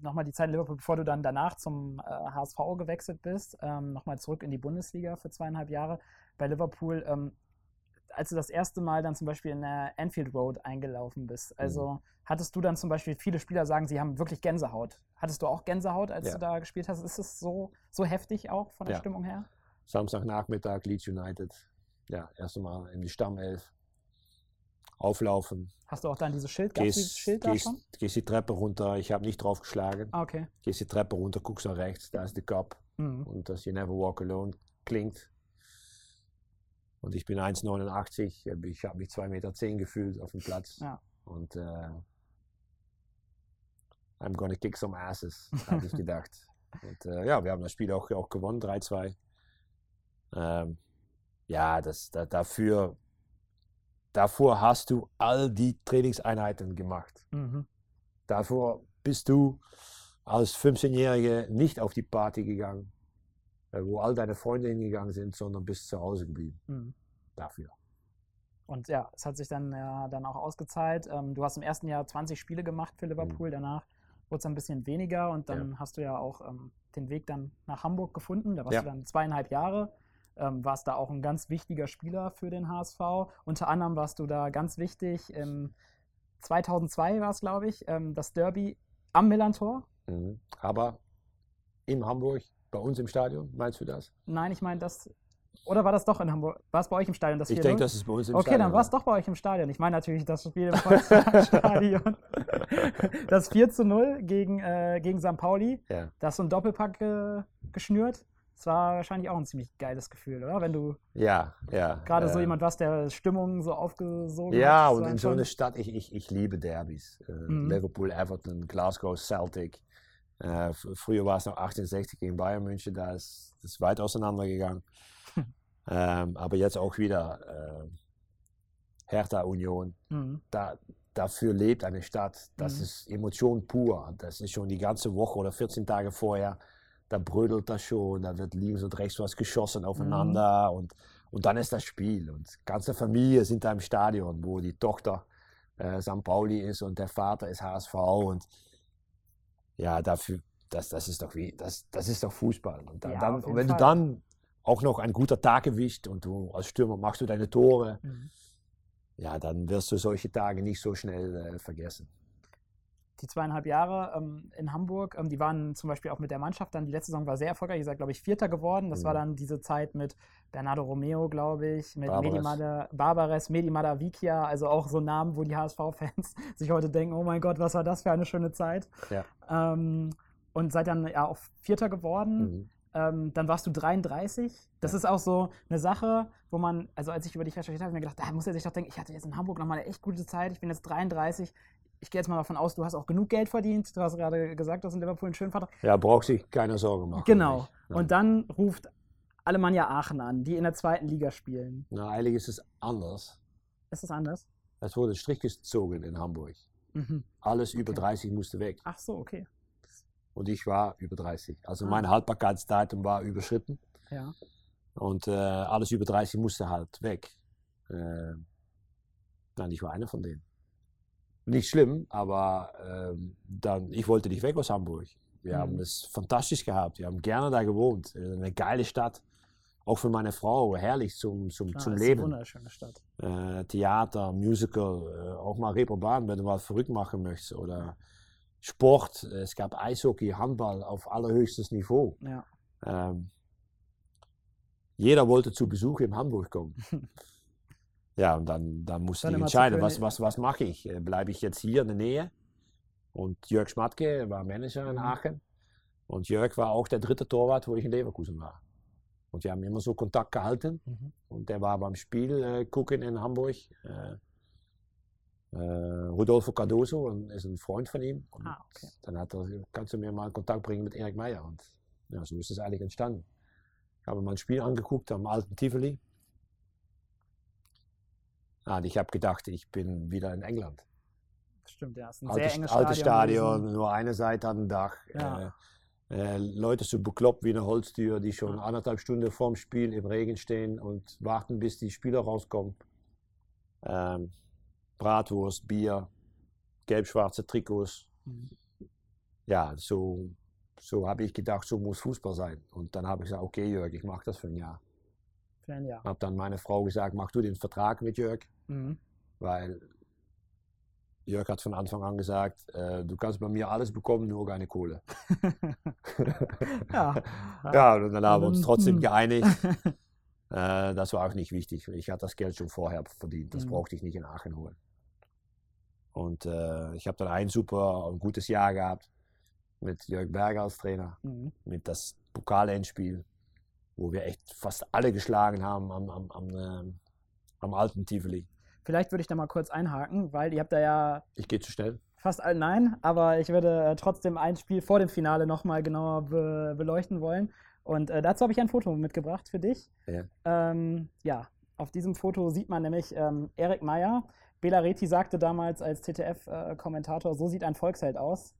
Nochmal die Zeit in Liverpool, bevor du dann danach zum äh, HSV gewechselt bist, ähm, nochmal zurück in die Bundesliga für zweieinhalb Jahre. Bei Liverpool, ähm, als du das erste Mal dann zum Beispiel in der Anfield Road eingelaufen bist, also mhm. hattest du dann zum Beispiel, viele Spieler sagen, sie haben wirklich Gänsehaut. Hattest du auch Gänsehaut, als ja. du da gespielt hast? Ist es so, so heftig auch von der ja. Stimmung her? Samstagnachmittag, Leeds United. Ja, erst einmal in die Stammelf. Auflaufen. Hast du auch dann dieses Schild? Gehst, dieses Schild gehst, gehst, die Treppe runter. Ich habe nicht drauf geschlagen. Ah, okay. Gehst die Treppe runter, guckst nach rechts, da ist der Cup. Mhm. Und das You Never Walk Alone klingt. Und ich bin 1,89. Ich habe mich 2,10 Meter zehn gefühlt auf dem Platz. Ja. Und äh, I'm gonna kick some asses, habe ich *laughs* gedacht. Und äh, ja, wir haben das Spiel auch, auch gewonnen, 3-2. Ähm, ja, das, da, dafür, davor hast du all die Trainingseinheiten gemacht. Mhm. Davor bist du als 15-Jährige nicht auf die Party gegangen. Äh, wo all deine Freunde hingegangen sind, sondern bist zu Hause geblieben. Mhm. Dafür. Und ja, es hat sich dann ja dann auch ausgezahlt. Ähm, du hast im ersten Jahr 20 Spiele gemacht für Liverpool, mhm. danach wurde es ein bisschen weniger und dann ja. hast du ja auch ähm, den Weg dann nach Hamburg gefunden. Da warst ja. du dann zweieinhalb Jahre. Ähm, warst da auch ein ganz wichtiger Spieler für den HSV. Unter anderem warst du da ganz wichtig. Ähm, 2002 war es, glaube ich, ähm, das Derby am Millantor. Mhm. Aber in Hamburg bei uns im Stadion, meinst du das? Nein, ich meine das. Oder war das doch in Hamburg? War es bei euch im Stadion? Das ich denke, das ist bei uns im okay, Stadion. Okay, dann war es doch bei euch im Stadion. Ich meine natürlich das Spiel im Stadion. *laughs* das 4 zu 0 gegen, äh, gegen St. Pauli. Ja. Da hast du einen Doppelpack äh, geschnürt. Das war wahrscheinlich auch ein ziemlich geiles Gefühl, oder? Wenn du ja, ja, gerade äh, so jemand warst, der Stimmung so aufgesogen ja, hat. Ja, und in so einer Stadt, ich, ich, ich liebe Derbys. Äh, mhm. Liverpool, Everton, Glasgow, Celtic. Äh, früher war es noch 1860 gegen Bayern München, da ist es weit auseinandergegangen. *laughs* ähm, aber jetzt auch wieder äh, Hertha Union. Mhm. Da, dafür lebt eine Stadt. Das mhm. ist Emotion pur. Das ist schon die ganze Woche oder 14 Tage vorher. Da brödelt das schon, da wird links und rechts was geschossen aufeinander mhm. und, und dann ist das Spiel. Und ganze Familie sind da im Stadion, wo die Tochter äh, St. Pauli ist und der Vater ist HSV und ja, dafür, das, das ist doch wie, das, das ist doch Fußball. Und, dann, ja, dann, und wenn Fall. du dann auch noch ein guter Tag erwischt und du als Stürmer machst du deine Tore, mhm. ja, dann wirst du solche Tage nicht so schnell äh, vergessen. Die zweieinhalb Jahre ähm, in Hamburg, ähm, die waren zum Beispiel auch mit der Mannschaft dann, die letzte Saison war sehr erfolgreich, ihr seid, glaube ich, Vierter geworden. Das mhm. war dann diese Zeit mit Bernardo Romeo, glaube ich, mit Barbares. Medimada, Barbares, Medimada Vikia, also auch so Namen, wo die HSV-Fans *laughs* sich heute denken, oh mein Gott, was war das für eine schöne Zeit. Ja. Ähm, und seid dann ja auch Vierter geworden. Mhm. Ähm, dann warst du 33. Das ja. ist auch so eine Sache, wo man, also als ich über dich recherchiert habe, habe ich mir gedacht, da muss er sich doch denken, ich hatte jetzt in Hamburg nochmal eine echt gute Zeit, ich bin jetzt 33. Ich gehe jetzt mal davon aus, du hast auch genug Geld verdient. Du hast gerade gesagt, du hast in Liverpool einen schönen Vertrag. Ja, braucht sich keine Sorge machen. Genau. Und dann ruft Alemannia Aachen an, die in der zweiten Liga spielen. Na, eigentlich ist es anders. Ist es anders? Es wurde Strich gezogen in Hamburg. Mhm. Alles über 30 musste weg. Ach so, okay. Und ich war über 30. Also ah. mein Haltbarkeitsdatum war überschritten. Ja. Und äh, alles über 30 musste halt weg. Äh, nein, ich war einer von denen. Nicht schlimm, aber äh, dann, ich wollte nicht weg aus Hamburg. Wir mhm. haben es fantastisch gehabt. Wir haben gerne da gewohnt. Eine geile Stadt. Auch für meine Frau herrlich zum, zum, Klar, zum Leben. Eine wunderschöne Stadt. Äh, Theater, Musical, äh, auch mal Reeperbahn, wenn du was verrückt machen möchtest. Oder Sport, es gab Eishockey, Handball auf allerhöchstes Niveau. Ja. Ähm, jeder wollte zu Besuch in Hamburg kommen. *laughs* ja, und dann, dann musste dann ich entscheiden, was, was, was mache ich? Äh, bleibe ich jetzt hier in der Nähe? Und Jörg Schmatke war Manager in mhm. Aachen. Und Jörg war auch der dritte Torwart, wo ich in Leverkusen war. Und wir haben immer so Kontakt gehalten. Mhm. Und der war beim Spiel äh, gucken in Hamburg. Äh, äh, Rodolfo Cardoso ist ein Freund von ihm. Und ah, okay. dann hat er, kannst du mir mal Kontakt bringen mit Erik Meyer. Und ja, so ist es eigentlich entstanden. Ich habe mir ein Spiel angeguckt am alten Tivoli. Ah, und ich habe gedacht, ich bin wieder in England. Stimmt, ja. Ist ein Alte, sehr enges Stadion. Altes Stadion, nur eine Seite an dem Dach. Ja. Äh, äh, Leute so bekloppt wie eine Holztür, die schon anderthalb Stunden vorm Spiel im Regen stehen und warten, bis die Spieler rauskommen. Ähm, Bratwurst, Bier, gelb-schwarze Trikots. Mhm. Ja, so, so habe ich gedacht, so muss Fußball sein. Und dann habe ich gesagt, okay Jörg, ich mache das für ein Jahr. Für ein Jahr. Habe dann meine Frau gesagt, mach du den Vertrag mit Jörg. Mhm. Weil Jörg hat von Anfang an gesagt, äh, du kannst bei mir alles bekommen, nur keine Kohle. *laughs* ja. *laughs* ja, und dann haben wir uns trotzdem hm. geeinigt. *laughs* äh, das war auch nicht wichtig. Ich hatte das Geld schon vorher verdient. Das mhm. brauchte ich nicht in Aachen holen. Und äh, ich habe dann ein super, ein gutes Jahr gehabt mit Jörg Berger als Trainer, mhm. mit das Pokalendspiel, wo wir echt fast alle geschlagen haben am, am, am, ähm, am alten Tivoli. Vielleicht würde ich da mal kurz einhaken, weil ihr habt da ja. Ich gehe zu schnell. Fast all, nein, aber ich würde äh, trotzdem ein Spiel vor dem Finale nochmal genauer be beleuchten wollen. Und äh, dazu habe ich ein Foto mitgebracht für dich. Ja. Ähm, ja, auf diesem Foto sieht man nämlich ähm, Erik Meyer. Bela Reti sagte damals als TTF-Kommentator, äh, so sieht ein Volksheld aus.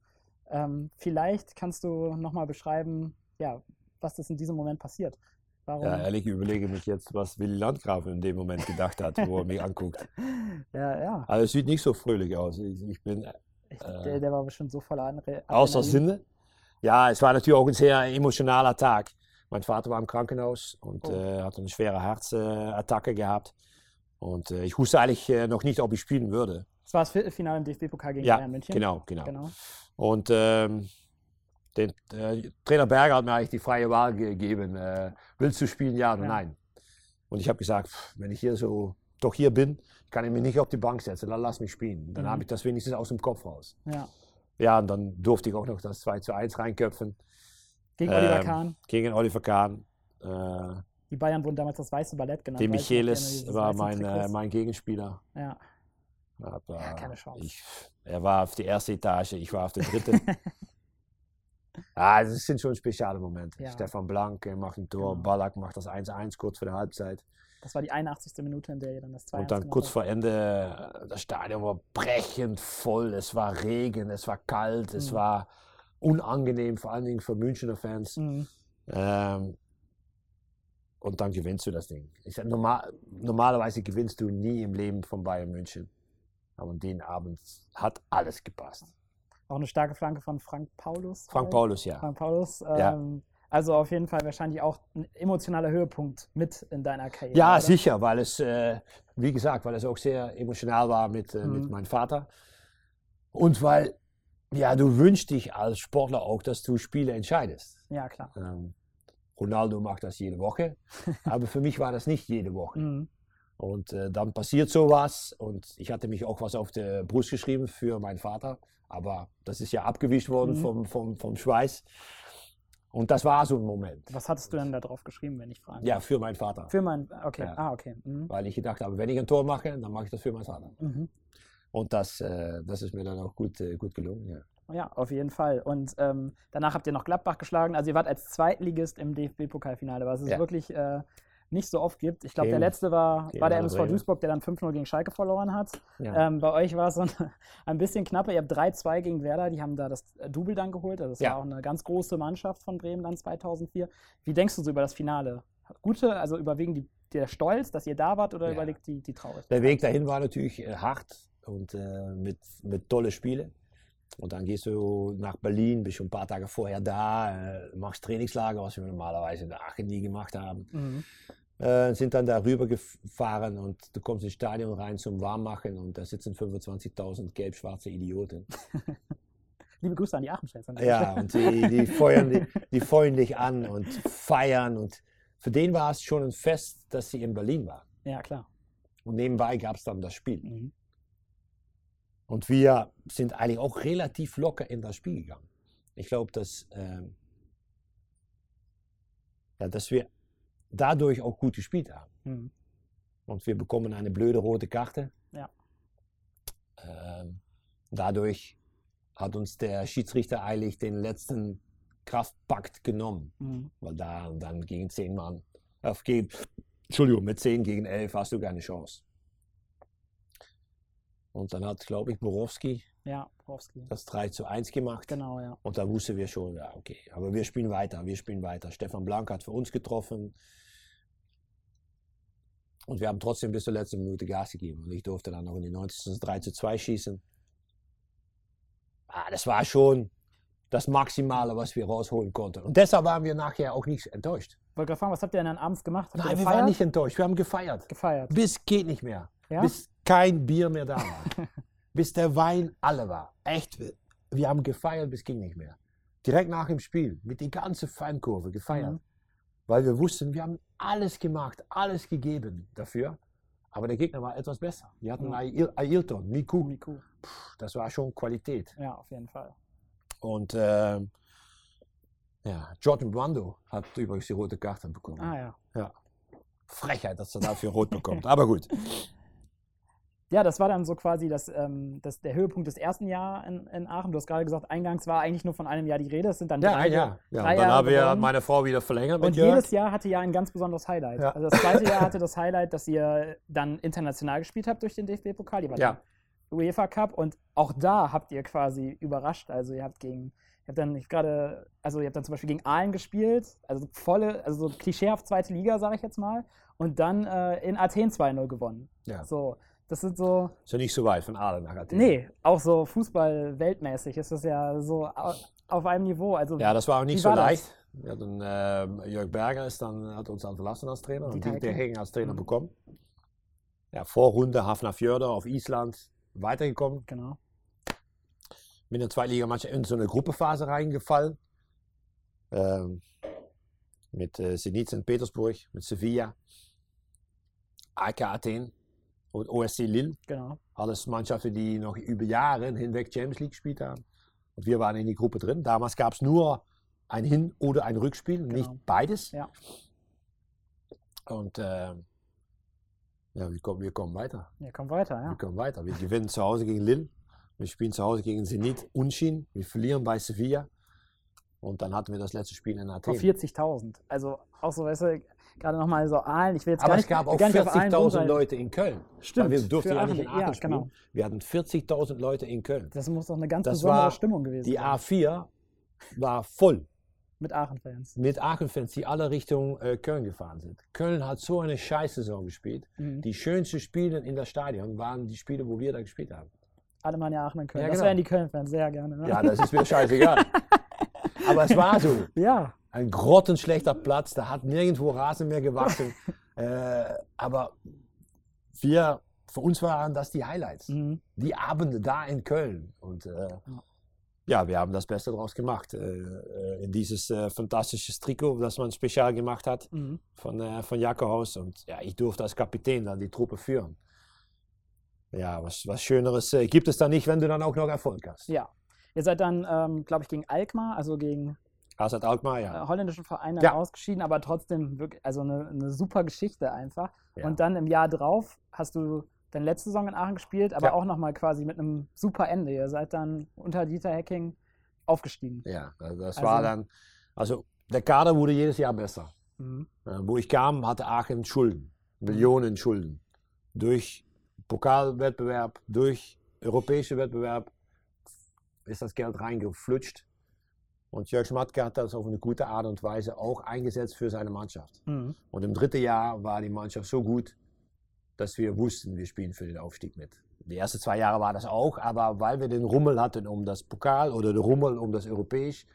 Ähm, vielleicht kannst du nochmal beschreiben, ja, was das in diesem Moment passiert. Warum? Ja, ehrlich, ich überlege mich jetzt, was Willy Landgraf in dem Moment gedacht hat, wo er mich *laughs* anguckt. Ja, ja. Also es sieht nicht so fröhlich aus. Ich, ich bin. Ich, äh, der, der, war bestimmt so voller Anre Außer Sinne. Ja, es war natürlich auch ein sehr emotionaler Tag. Mein Vater war im Krankenhaus und oh. äh, hat eine schwere Herzattacke gehabt. Und äh, ich wusste eigentlich äh, noch nicht, ob ich spielen würde. Das war das Viertelfinale im DFB-Pokal gegen ja, Bayern München. Genau, genau. genau. Und ähm, den äh, Trainer Berger hat mir eigentlich die freie Wahl gegeben. Äh, willst du spielen, ja oder ja. nein? Und ich habe gesagt, wenn ich hier so doch hier bin, kann ich mich nicht auf die Bank setzen, dann lass mich spielen. Dann mhm. habe ich das wenigstens aus dem Kopf raus. Ja. Ja, und dann durfte ich auch noch das 2 zu 1 reinköpfen. Gegen ähm, Oliver Kahn. Gegen Oliver Kahn. Äh, die Bayern wurden damals das weiße Ballett genannt. Der Michelis war mein, äh, mein Gegenspieler. Ja. Aber ja, keine Chance. Ich, er war auf der ersten Etage, ich war auf der dritten. *laughs* Ah, das sind schon spezielle Momente. Ja. Stefan Blank macht ein Tor, genau. Ballack macht das 1-1 kurz vor der Halbzeit. Das war die 81. Minute, in der ihr dann das 2 Und dann kurz vor Ende, das Stadion war brechend voll, es war Regen, es war kalt, mhm. es war unangenehm, vor allen Dingen für Münchner Fans. Mhm. Ähm, und dann gewinnst du das Ding. Ich sag, normal, normalerweise gewinnst du nie im Leben von Bayern München. Aber den Abend hat alles gepasst. Auch eine starke Flanke von Frank Paulus. Frank Paulus, ja. Frank Paulus. Ähm, ja. Also auf jeden Fall wahrscheinlich auch ein emotionaler Höhepunkt mit in deiner Karriere. Ja, oder? sicher, weil es, äh, wie gesagt, weil es auch sehr emotional war mit, äh, mhm. mit meinem Vater. Und weil, ja, du wünschst dich als Sportler auch, dass du Spiele entscheidest. Ja, klar. Ähm, Ronaldo macht das jede Woche, *laughs* aber für mich war das nicht jede Woche. Mhm. Und äh, dann passiert sowas und ich hatte mich auch was auf der Brust geschrieben für meinen Vater. Aber das ist ja abgewischt worden mhm. vom, vom, vom Schweiß. Und das war so ein Moment. Was hattest du denn da drauf geschrieben, wenn ich frage? Ja, für meinen Vater. Für meinen, okay, ja. ah, okay. Mhm. Weil ich gedacht habe, wenn ich ein Tor mache, dann mache ich das für meinen Vater. Mhm. Und das, äh, das ist mir dann auch gut, äh, gut gelungen, ja. Ja, auf jeden Fall. Und ähm, danach habt ihr noch Gladbach geschlagen. Also ihr wart als Zweitligist im DFB-Pokalfinale, was es ja. wirklich äh, nicht so oft gibt. Ich glaube, der letzte war, war der MSV Duisburg, der dann 5-0 gegen Schalke verloren hat. Ja. Ähm, bei euch war es so ein, ein, bisschen knapper. Ihr habt 3-2 gegen Werder, die haben da das Double dann geholt. Also das ja. war auch eine ganz große Mannschaft von Bremen dann 2004. Wie denkst du so über das Finale? Gute, also überwiegen die, der Stolz, dass ihr da wart oder ja. überlegt die, die Traurigkeit? Der Weg dahin war natürlich äh, hart und äh, mit, mit tolle Spiele. Und dann gehst du nach Berlin, bist schon ein paar Tage vorher da, äh, machst Trainingslager, was wir normalerweise in der Aachen nie gemacht haben. Mhm. Äh, sind dann darüber gefahren und du kommst ins Stadion rein zum Warmmachen und da sitzen 25.000 gelb-schwarze Idioten. *laughs* Liebe Grüße an die Aachen-Fans. Ja, und die, die, *laughs* feuern, die, die feuern dich an und feiern und für den war es schon ein Fest, dass sie in Berlin waren. Ja, klar. Und nebenbei gab es dann das Spiel. Mhm. Und wir sind eigentlich auch relativ locker in das Spiel gegangen. Ich glaube, dass, ähm, ja, dass wir dadurch auch gut gespielt haben. Mhm. Und wir bekommen eine blöde rote Karte. Ja. Ähm, dadurch hat uns der Schiedsrichter eigentlich den letzten Kraftpakt genommen. Mhm. Weil da dann gegen zehn Mann, äh, gegen, Entschuldigung, mit zehn gegen elf hast du keine Chance. Und dann hat, glaube ich, Borowski ja, Borowski. das 3 zu 1 gemacht. Genau, ja. Und da wussten wir schon, ja, okay, aber wir spielen weiter, wir spielen weiter. Stefan Blank hat für uns getroffen. Und wir haben trotzdem bis zur letzten Minute Gas gegeben. Und ich durfte dann noch in die 90. 3 zu 2 schießen. Ah, das war schon das Maximale, was wir rausholen konnten. Und deshalb waren wir nachher auch nicht enttäuscht. Wollte gerade fragen, was habt ihr denn abends gemacht? Habt Nein, wir waren nicht enttäuscht. Wir haben gefeiert. Gefeiert. Bis geht nicht mehr. Ja? Bis kein Bier mehr da war. *laughs* bis der Wein alle war. Echt. Wir haben gefeiert, bis ging nicht mehr. Direkt nach dem Spiel, mit die ganze Fankurve gefeiert. Mhm. Weil wir wussten, wir haben alles gemacht, alles gegeben dafür. Aber der Gegner war etwas besser. Die hatten ja. Ailton, Miku. Miku. Puh, das war schon Qualität. Ja, auf jeden Fall. Und äh, ja, Jordan Brando hat übrigens die rote Karte bekommen. Ah ja. ja. Frechheit, dass er dafür rot bekommt. Aber gut. *laughs* Ja, das war dann so quasi das, ähm, das, der Höhepunkt des ersten Jahres in, in, Aachen. Du hast gerade gesagt, eingangs war eigentlich nur von einem Jahr die Rede. Es sind dann ja, drei, ein Jahr. Ja, drei und dann haben wir meine Frau wieder verlängert. und Jörg. jedes Jahr hatte ja ein ganz besonderes Highlight. Ja. Also das zweite Jahr *laughs* hatte das Highlight, dass ihr dann international gespielt habt durch den DFB-Pokal. Ja. UEFA Cup und auch da habt ihr quasi überrascht. Also ihr habt gegen, ihr habt dann gerade, also ihr habt dann zum Beispiel gegen Aalen gespielt, also volle, also so klischeehaft zweite Liga, sage ich jetzt mal, und dann äh, in Athen 2-0 gewonnen. Ja. So. Das sind so. Ist ja nicht so weit von Aalen nach Athen. Nee, auch so Fußball-weltmäßig ist das ja so auf einem Niveau. Also, ja, das war auch nicht so leicht. Ja, dann, äh, Jörg Berger ist dann, hat uns dann verlassen als Trainer und der Hegen als Trainer mhm. bekommen. Ja, Vorrunde Hafnarfjörder auf Island weitergekommen. Genau. Mit der Zweitligamannschaft in so eine Gruppephase reingefallen. Ähm, mit äh, Zenit St. Petersburg, mit Sevilla, AK Athen und OSC Lille. Genau. Alles Mannschaften, die noch über Jahre hinweg Champions League gespielt haben. Und wir waren in die Gruppe drin. Damals gab es nur ein Hin- oder ein Rückspiel, genau. nicht beides. Ja. Und äh, ja, wir kommen, wir kommen weiter. Wir kommen weiter, ja. Wir kommen weiter. Wir gewinnen zu Hause gegen Lille. Wir spielen zu Hause gegen Zenit, Unshin. Wir verlieren bei Sevilla. Und dann hatten wir das letzte Spiel in Athen. Vor 40.000. Also auch so, weißt du, gerade nochmal so Aalen. Ich will jetzt Aber nicht, es gab auch 40.000 Leute in Köln. Stimmt. Weil wir durften ja nicht in Aachen ja, spielen. Genau. Wir hatten 40.000 Leute in Köln. Das muss doch eine ganz das besondere Stimmung gewesen die sein. Die A4 war voll. Mit Aachen-Fans. Mit Aachen-Fans, die alle Richtung äh, Köln gefahren sind. Köln hat so eine Scheißsaison gespielt. Mhm. Die schönsten Spiele in das Stadion waren die Spiele, wo wir da gespielt haben. Alemannia Aachen und Köln. Ja, das genau. wären die Köln-Fans sehr gerne. Ne? Ja, das ist mir scheißegal. *laughs* Aber es war so. *laughs* Ja. Ein grottenschlechter Platz, da hat nirgendwo Rasen mehr gewachsen. *laughs* äh, aber wir, für uns waren das die Highlights. Mhm. Die Abende da in Köln. Und äh, ja, wir haben das Beste daraus gemacht. Äh, äh in dieses äh, fantastische Trikot, das man spezial gemacht hat mhm. von, äh, von Jackerhaus. Und ja, ich durfte als Kapitän dann die Truppe führen. Ja, was, was Schöneres äh, gibt es da nicht, wenn du dann auch noch Erfolg hast. Ja, Ihr seid dann, ähm, glaube ich, gegen Alkmaar, also gegen Hazard Alkmaar, ja. Äh, holländischen Verein ja. ausgeschieden, aber trotzdem wirklich, also eine, eine super Geschichte einfach. Ja. Und dann im Jahr drauf hast du deine letzte Saison in Aachen gespielt, aber ja. auch nochmal quasi mit einem super Ende. Ihr seid dann unter Dieter Hecking aufgestiegen. Ja, das also, war dann, also der Kader wurde jedes Jahr besser. Mhm. Äh, wo ich kam, hatte Aachen Schulden, Millionen Schulden. Durch Pokalwettbewerb, durch europäische Wettbewerb, ist das Geld reingeflutscht. Und Jörg Schmatke hat das auf eine gute Art und Weise auch eingesetzt für seine Mannschaft. Mhm. Und im dritten Jahr war die Mannschaft so gut, dass wir wussten, wir spielen für den Aufstieg mit. die ersten zwei Jahre war das auch, aber weil wir den Rummel hatten um das Pokal oder den Rummel um das Europäisch,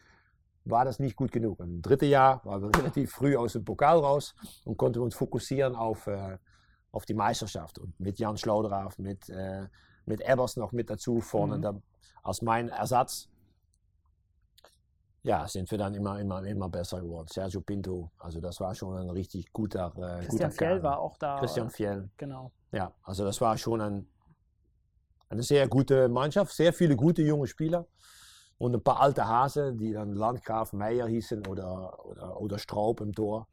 war das nicht gut genug. Im dritten Jahr waren wir *laughs* relativ früh aus dem Pokal raus und konnten uns fokussieren auf, äh, auf die Meisterschaft. Und mit Jan Schlaudraff, mit, äh, mit Ebbers noch mit dazu vorne mhm. da, als mein Ersatz. Ja, sind wir dann immer, immer, immer besser geworden. Sergio Pinto, also das war schon ein richtig guter. Äh, Christian guter Fjell war auch da. Christian Fjell. Genau. Ja, also das war schon ein, eine sehr gute Mannschaft, sehr viele gute junge Spieler und ein paar alte Hase, die dann Landgraf Meier hießen oder, oder, oder Straub im Tor.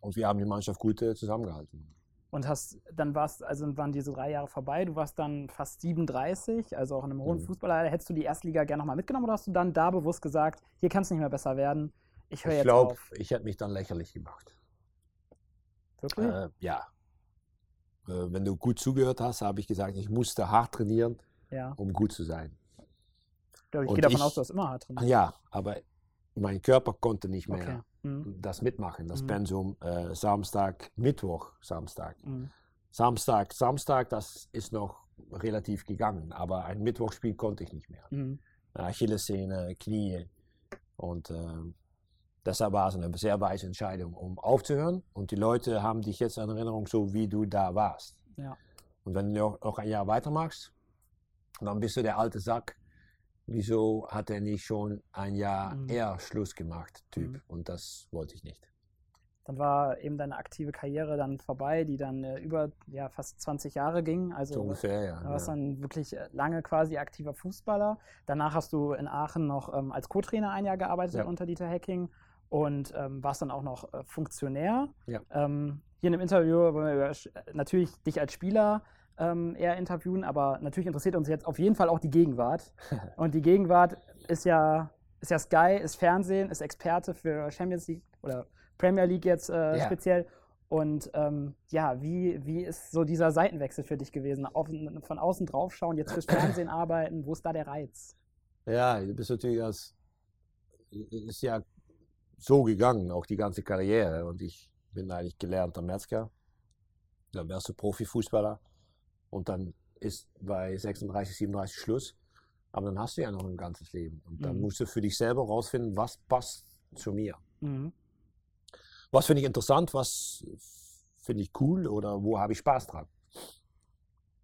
Und wir haben die Mannschaft gut äh, zusammengehalten. Und hast, dann warst, also waren diese drei Jahre vorbei, du warst dann fast 37, also auch in einem hohen mhm. Fußballer. Hättest du die Erstliga gerne nochmal mitgenommen oder hast du dann da bewusst gesagt, hier kann es nicht mehr besser werden, ich höre jetzt glaub, auf? Ich hätte mich dann lächerlich gemacht. Wirklich? Äh, ja, äh, wenn du gut zugehört hast, habe ich gesagt, ich musste hart trainieren, ja. um gut zu sein. Ja, ich gehe davon ich, aus, du hast immer hart trainiert. Ja, aber mein Körper konnte nicht mehr okay. Mhm. das mitmachen, das mhm. Pensum äh, Samstag, Mittwoch, Samstag. Mhm. Samstag, Samstag, das ist noch relativ gegangen, aber ein Mittwochspiel konnte ich nicht mehr. Mhm. Achillessehne, Knie und äh, Deshalb war es eine sehr weise Entscheidung, um aufzuhören. Und die Leute haben dich jetzt in Erinnerung, so wie du da warst. Ja. Und wenn du noch ein Jahr weitermachst, dann bist du der alte Sack. Wieso hat er nicht schon ein Jahr mhm. eher Schluss gemacht, Typ? Mhm. Und das wollte ich nicht. Dann war eben deine aktive Karriere dann vorbei, die dann äh, über ja, fast 20 Jahre ging. Also so ungefähr, ja. Du warst ja. dann wirklich äh, lange quasi aktiver Fußballer. Danach hast du in Aachen noch ähm, als Co-Trainer ein Jahr gearbeitet ja. unter Dieter Hecking und ähm, warst dann auch noch äh, Funktionär. Ja. Ähm, hier in dem Interview wollen wir natürlich dich als Spieler ähm, eher interviewen, aber natürlich interessiert uns jetzt auf jeden Fall auch die Gegenwart. *laughs* Und die Gegenwart ist ja, ist ja Sky, ist Fernsehen, ist Experte für Champions League oder Premier League jetzt äh, ja. speziell. Und ähm, ja, wie, wie ist so dieser Seitenwechsel für dich gewesen? Auf, von außen draufschauen, jetzt fürs Fernsehen *laughs* arbeiten, wo ist da der Reiz? Ja, du bist natürlich als, ist ja so gegangen, auch die ganze Karriere. Und ich bin eigentlich gelernter Metzger. Dann wärst du Profifußballer. Und dann ist bei 36, 37 Schluss. Aber dann hast du ja noch ein ganzes Leben. Und dann mhm. musst du für dich selber rausfinden, was passt zu mir. Mhm. Was finde ich interessant, was finde ich cool oder wo habe ich Spaß dran.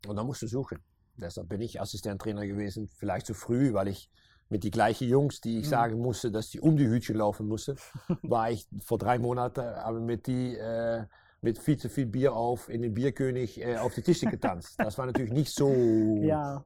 Und dann musst du suchen. Deshalb bin ich Assistenttrainer gewesen, vielleicht zu früh, weil ich mit die gleichen Jungs, die ich mhm. sagen musste, dass die um die Hütchen laufen mussten, *laughs* war ich vor drei Monaten aber mit die äh, mit viel zu viel Bier auf in den Bierkönig äh, auf die Tische getanzt. *laughs* Das war natürlich nicht so ja.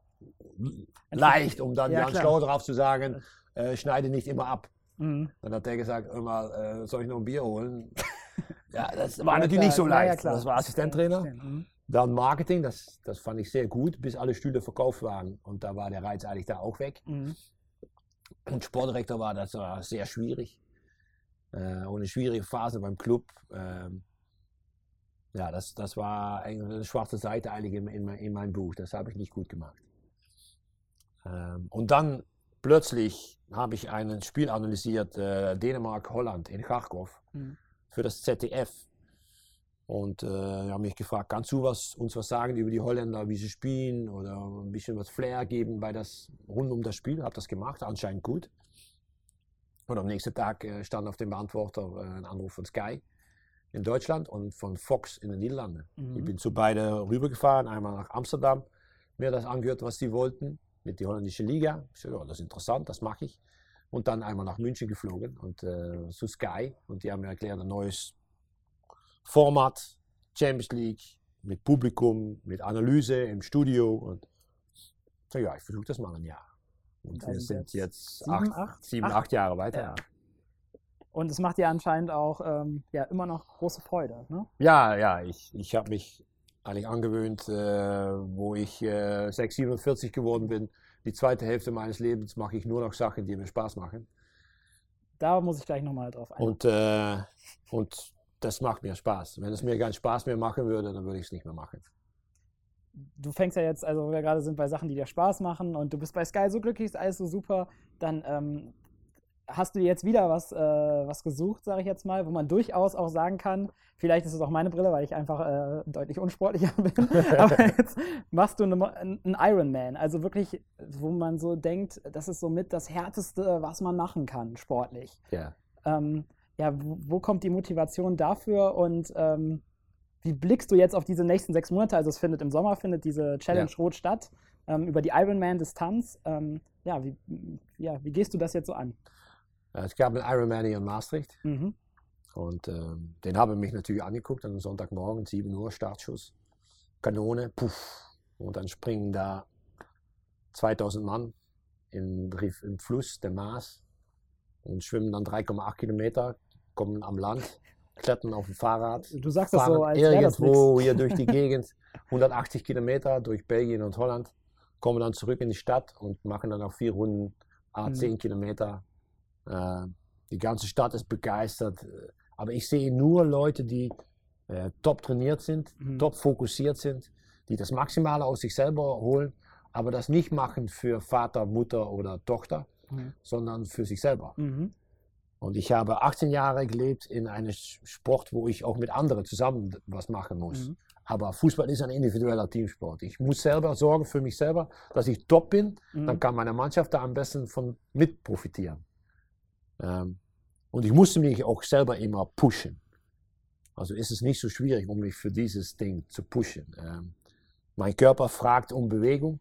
leicht, um dann ja, Jan Schlau drauf zu sagen, äh, schneide nicht immer ab. Mhm. Dann hat der gesagt, immer, äh, soll ich noch ein Bier holen? *laughs* ja, das war ja, natürlich klar. nicht so leicht. das war Assistenttrainer. Mhm. Dann Marketing, das, das fand ich sehr gut, bis alle Stühle verkauft waren. Und da war der Reiz eigentlich da auch weg. Mhm. Und Sportdirektor war das war sehr schwierig. Äh, und eine schwierige Phase beim Club. Ähm, ja, das, das war eine schwarze Seite eigentlich in, in, in meinem Buch. Das habe ich nicht gut gemacht. Ähm, und dann plötzlich habe ich ein Spiel analysiert, äh, Dänemark-Holland in Kharkov, mhm. für das ZDF. Und äh, haben mich gefragt, kannst du was, uns was sagen über die Holländer, wie sie spielen oder ein bisschen was Flair geben bei das, rund um das Spiel? Habe das gemacht, anscheinend gut. Und am nächsten Tag äh, stand auf dem Beantworter äh, ein Anruf von Sky in Deutschland und von Fox in den Niederlanden. Mhm. Ich bin zu beide rübergefahren, einmal nach Amsterdam, mir das angehört, was sie wollten, mit der holländischen Liga. Ich so, oh, das ist interessant, das mache ich. Und dann einmal nach München geflogen und äh, zu Sky und die haben mir erklärt, ein neues Format, Champions League, mit Publikum, mit Analyse im Studio. Und so, ja, ich versuche das mal ein Jahr. Und wir sind jetzt sieben, acht, acht, sieben, acht, acht Jahre weiter. Ja. Und es macht dir anscheinend auch ähm, ja, immer noch große Freude. Ne? Ja, ja, ich, ich habe mich eigentlich angewöhnt, äh, wo ich äh, 6, 47 geworden bin. Die zweite Hälfte meines Lebens mache ich nur noch Sachen, die mir Spaß machen. Da muss ich gleich nochmal drauf eingehen. Und, äh, und das macht mir Spaß. Wenn es mir keinen Spaß mehr machen würde, dann würde ich es nicht mehr machen. Du fängst ja jetzt, also wo wir gerade sind bei Sachen, die dir Spaß machen und du bist bei Sky so glücklich, ist alles so super, dann ähm, hast du jetzt wieder was, äh, was gesucht, sage ich jetzt mal, wo man durchaus auch sagen kann, vielleicht ist es auch meine Brille, weil ich einfach äh, deutlich unsportlicher *laughs* bin, aber *laughs* jetzt machst du einen Ironman, also wirklich, wo man so denkt, das ist somit das Härteste, was man machen kann, sportlich. Ja. Ähm, ja, wo, wo, kommt die Motivation dafür und ähm, wie blickst du jetzt auf diese nächsten sechs Monate? Also es findet im Sommer, findet diese Challenge ja. Rot statt, ähm, über die Ironman-Distanz. Ähm, ja, wie, ja, wie gehst du das jetzt so an? Es gab einen Ironman hier in Maastricht. Mhm. Und ähm, den habe ich mich natürlich angeguckt, am Sonntagmorgen, 7 Uhr, Startschuss, Kanone, puff. Und dann springen da 2000 Mann im, im Fluss, der Maas, und schwimmen dann 3,8 Kilometer, kommen am Land, klettern auf dem Fahrrad. Du sagst das so, als irgendwo hier durch die Gegend, 180 Kilometer durch Belgien und Holland, kommen dann zurück in die Stadt und machen dann auch vier Runden, a 10 mhm. Kilometer äh, die ganze Stadt ist begeistert. Aber ich sehe nur Leute, die äh, top trainiert sind, mhm. top fokussiert sind, die das Maximale aus sich selber holen, aber das nicht machen für Vater, Mutter oder Tochter, mhm. sondern für sich selber. Mhm. Und ich habe 18 Jahre gelebt in einem Sport, wo ich auch mit anderen zusammen was machen muss. Mhm. Aber Fußball ist ein individueller Teamsport. Ich muss selber sorgen für mich selber, dass ich top bin. Dann mhm. kann meine Mannschaft da am besten von mit profitieren. Ähm, und ich musste mich auch selber immer pushen. Also ist es nicht so schwierig, um mich für dieses Ding zu pushen. Ähm, mein Körper fragt um Bewegung,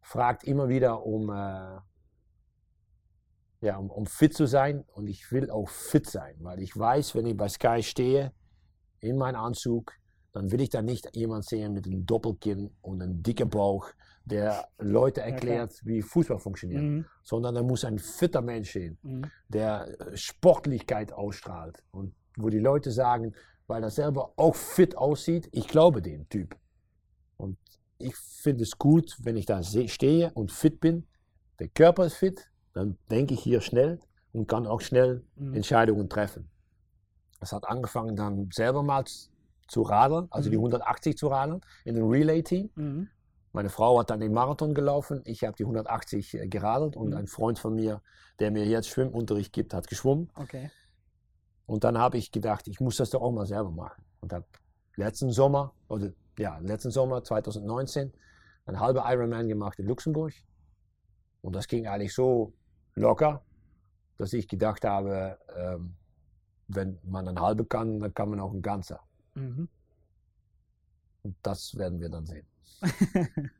fragt immer wieder um, äh, ja, um, um fit zu sein und ich will auch fit sein, weil ich weiß, wenn ich bei Sky stehe, in meinem Anzug, dann will ich da nicht jemand sehen mit einem Doppelkinn und einem dicken Bauch, der Leute erklärt, ja, wie Fußball funktioniert, mhm. sondern da muss ein fitter Mensch sehen, mhm. der äh, Sportlichkeit ausstrahlt und wo die Leute sagen, weil er selber auch fit aussieht, ich glaube den Typ. Und ich finde es gut, wenn ich da stehe und fit bin, der Körper ist fit, dann denke ich hier schnell und kann auch schnell mhm. Entscheidungen treffen. Es hat angefangen dann selber mal zu radeln, also die 180 mhm. zu radeln in einem Relay-Team. Meine Frau hat dann den Marathon gelaufen, ich habe die 180 äh, geradelt und mhm. ein Freund von mir, der mir jetzt Schwimmunterricht gibt, hat geschwommen. Okay. Und dann habe ich gedacht, ich muss das doch auch mal selber machen. Und habe letzten Sommer, oder ja, letzten Sommer 2019, ein halber Ironman gemacht in Luxemburg. Und das ging eigentlich so locker, dass ich gedacht habe, ähm, wenn man ein halbe kann, dann kann man auch ein ganzer. Mhm. Und das werden wir dann sehen. *laughs*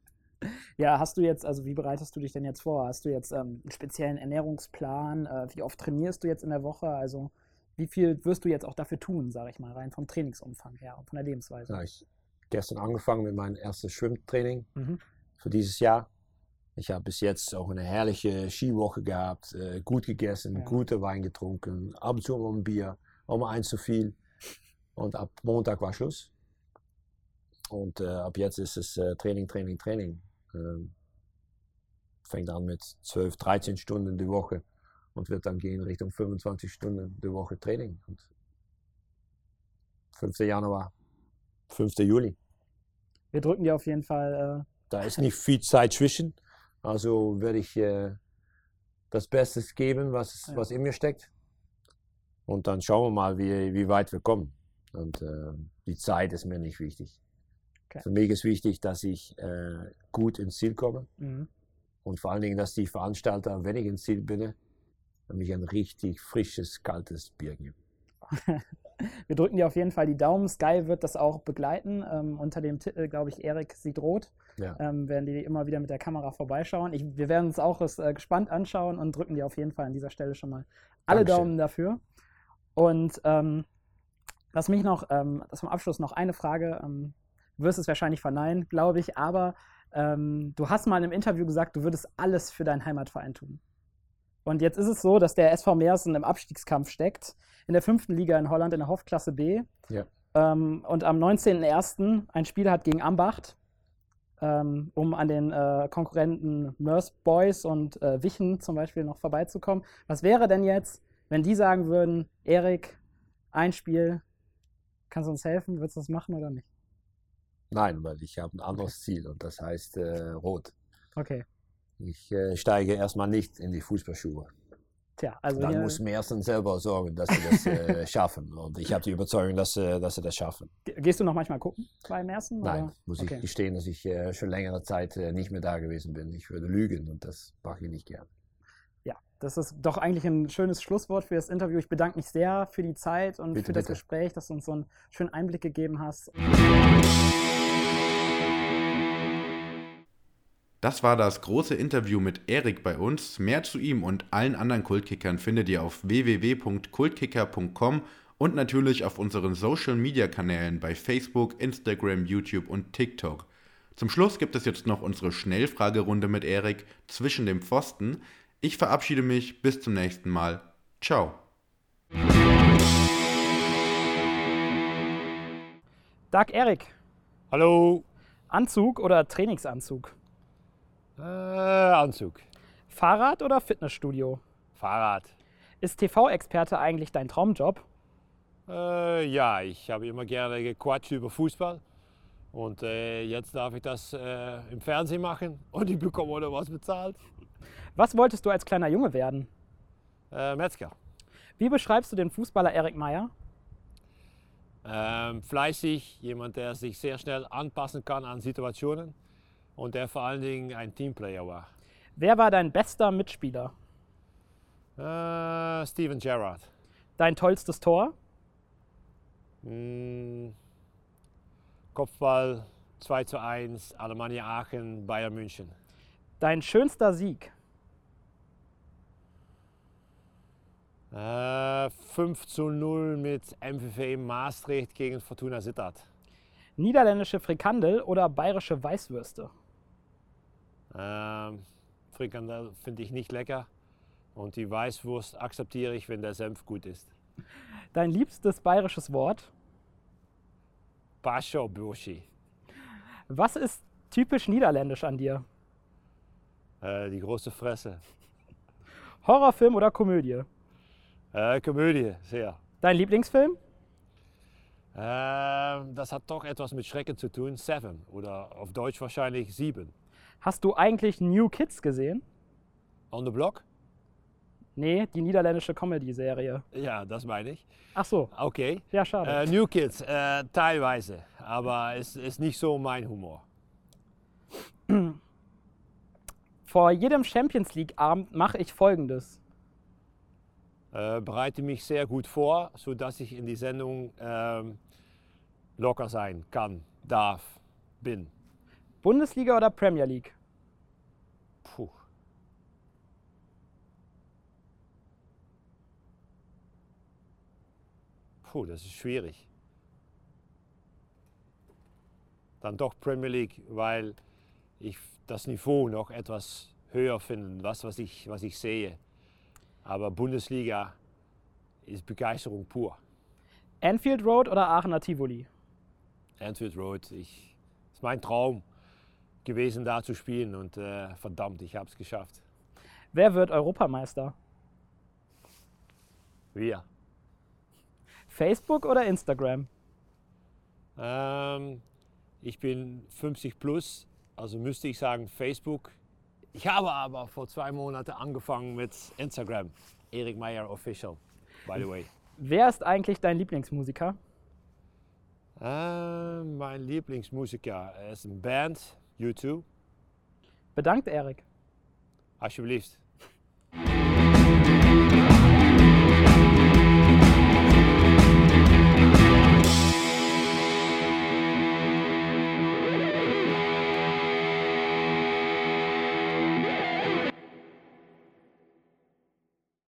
ja, hast du jetzt, also wie bereitest du dich denn jetzt vor? Hast du jetzt ähm, einen speziellen Ernährungsplan? Äh, wie oft trainierst du jetzt in der Woche? Also wie viel wirst du jetzt auch dafür tun, sage ich mal, rein vom Trainingsumfang her und von der Lebensweise? Ja, ich gestern angefangen mit meinem ersten Schwimmtraining mhm. für dieses Jahr. Ich habe bis jetzt auch eine herrliche Skiwoche gehabt, äh, gut gegessen, ja. gute Wein getrunken, ab und zu mal ein Bier, auch mal eins zu viel. Und ab Montag war Schluss. Und äh, ab jetzt ist es äh, Training, Training, Training. Ähm, fängt an mit 12, 13 Stunden die Woche und wird dann gehen Richtung 25 Stunden die Woche Training. Und 5. Januar, 5. Juli. Wir drücken dir auf jeden Fall. Äh, da ist nicht viel Zeit zwischen. Also werde ich äh, das Beste geben, was, ja. was in mir steckt. Und dann schauen wir mal, wie, wie weit wir kommen. Und äh, die Zeit ist mir nicht wichtig. Okay. Für mich ist wichtig, dass ich äh, gut ins Ziel komme. Mhm. Und vor allen Dingen, dass die Veranstalter, wenn ich ins Ziel bin, mich ein richtig frisches, kaltes Bier geben. *laughs* Wir drücken dir auf jeden Fall die Daumen. Sky wird das auch begleiten. Ähm, unter dem Titel, glaube ich, Erik sieht rot. Ja. Ähm, werden die immer wieder mit der Kamera vorbeischauen. Ich, wir werden uns auch das, äh, gespannt anschauen und drücken dir auf jeden Fall an dieser Stelle schon mal alle Dankeschön. Daumen dafür. Und ähm, was mich noch, ähm, zum Abschluss noch eine Frage. Du wirst es wahrscheinlich verneinen, glaube ich, aber ähm, du hast mal in einem Interview gesagt, du würdest alles für deinen Heimatverein tun. Und jetzt ist es so, dass der SV Meersen im Abstiegskampf steckt, in der fünften Liga in Holland, in der Hauptklasse B. Ja. Ähm, und am 19.01. ein Spiel hat gegen Ambacht, ähm, um an den äh, Konkurrenten Mörs Boys und äh, Wichen zum Beispiel noch vorbeizukommen. Was wäre denn jetzt, wenn die sagen würden, Erik, ein Spiel, kannst du uns helfen? Würdest du das machen oder nicht? Nein, weil ich habe ein anderes Ziel und das heißt äh, Rot. Okay. Ich äh, steige erstmal nicht in die Fußballschuhe. Tja, also dann muss Mersen selber sorgen, dass sie das äh, *laughs* schaffen. Und ich habe die Überzeugung, dass, äh, dass sie das schaffen. Gehst du noch manchmal gucken bei Mersen? Nein, oder? muss okay. ich gestehen, dass ich äh, schon längere Zeit äh, nicht mehr da gewesen bin. Ich würde lügen und das mache ich nicht gern. Ja, das ist doch eigentlich ein schönes Schlusswort für das Interview. Ich bedanke mich sehr für die Zeit und bitte, für das bitte. Gespräch, dass du uns so einen schönen Einblick gegeben hast. Das war das große Interview mit Erik bei uns. Mehr zu ihm und allen anderen Kultkickern findet ihr auf www.kultkicker.com und natürlich auf unseren Social Media Kanälen bei Facebook, Instagram, YouTube und TikTok. Zum Schluss gibt es jetzt noch unsere Schnellfragerunde mit Erik zwischen dem Pfosten. Ich verabschiede mich, bis zum nächsten Mal. Ciao. Dag Erik. Hallo. Anzug oder Trainingsanzug? Äh, Anzug. Fahrrad oder Fitnessstudio? Fahrrad. Ist TV-Experte eigentlich dein Traumjob? Äh, ja, ich habe immer gerne gequatscht über Fußball. Und äh, jetzt darf ich das äh, im Fernsehen machen und ich bekomme oder was bezahlt. Was wolltest du als kleiner Junge werden? Äh, Metzger. Wie beschreibst du den Fußballer Erik Meyer? Ähm, fleißig, jemand, der sich sehr schnell anpassen kann an Situationen und der vor allen Dingen ein Teamplayer war. Wer war dein bester Mitspieler? Äh, Steven Gerrard. Dein tollstes Tor? Hm, Kopfball 2 zu 1, Alemannia Aachen, Bayern München. Dein schönster Sieg? Äh, 5 zu 0 mit MVV Maastricht gegen Fortuna Sittard. Niederländische Frikandel oder bayerische Weißwürste? Ähm, Frikandel finde ich nicht lecker und die Weißwurst akzeptiere ich, wenn der Senf gut ist. Dein liebstes bayerisches Wort? Bascho Burschi. Was ist typisch niederländisch an dir? Äh, die große Fresse. Horrorfilm oder Komödie? Äh, Komödie, sehr. Dein Lieblingsfilm? Äh, das hat doch etwas mit Schrecken zu tun. Seven oder auf Deutsch wahrscheinlich Sieben. Hast du eigentlich New Kids gesehen? On the Block? Nee, die niederländische Comedy-Serie. Ja, das meine ich. Ach so. Okay. Ja, schade. Äh, New Kids, äh, teilweise. Aber es ist nicht so mein Humor. *clears throat* Vor jedem Champions League-Abend mache ich folgendes. Äh, bereite mich sehr gut vor, sodass ich in die Sendung ähm, locker sein kann, darf, bin. Bundesliga oder Premier League? Puh, das ist schwierig. Dann doch Premier League, weil ich das Niveau noch etwas höher finde, was, was, ich, was ich sehe. Aber Bundesliga ist Begeisterung pur. Anfield Road oder Aachener Tivoli? Anfield Road, ich, ist mein Traum gewesen, da zu spielen. Und äh, verdammt, ich habe es geschafft. Wer wird Europameister? Wir. Facebook oder Instagram? Ähm, ich bin 50 plus, also müsste ich sagen Facebook. Ich habe aber vor zwei Monaten angefangen mit Instagram. Erik Meyer Official, by the way. Wer ist eigentlich dein Lieblingsmusiker? Äh, mein Lieblingsmusiker ist eine Band, U2. Bedankt, Erik. Alsjeblieft.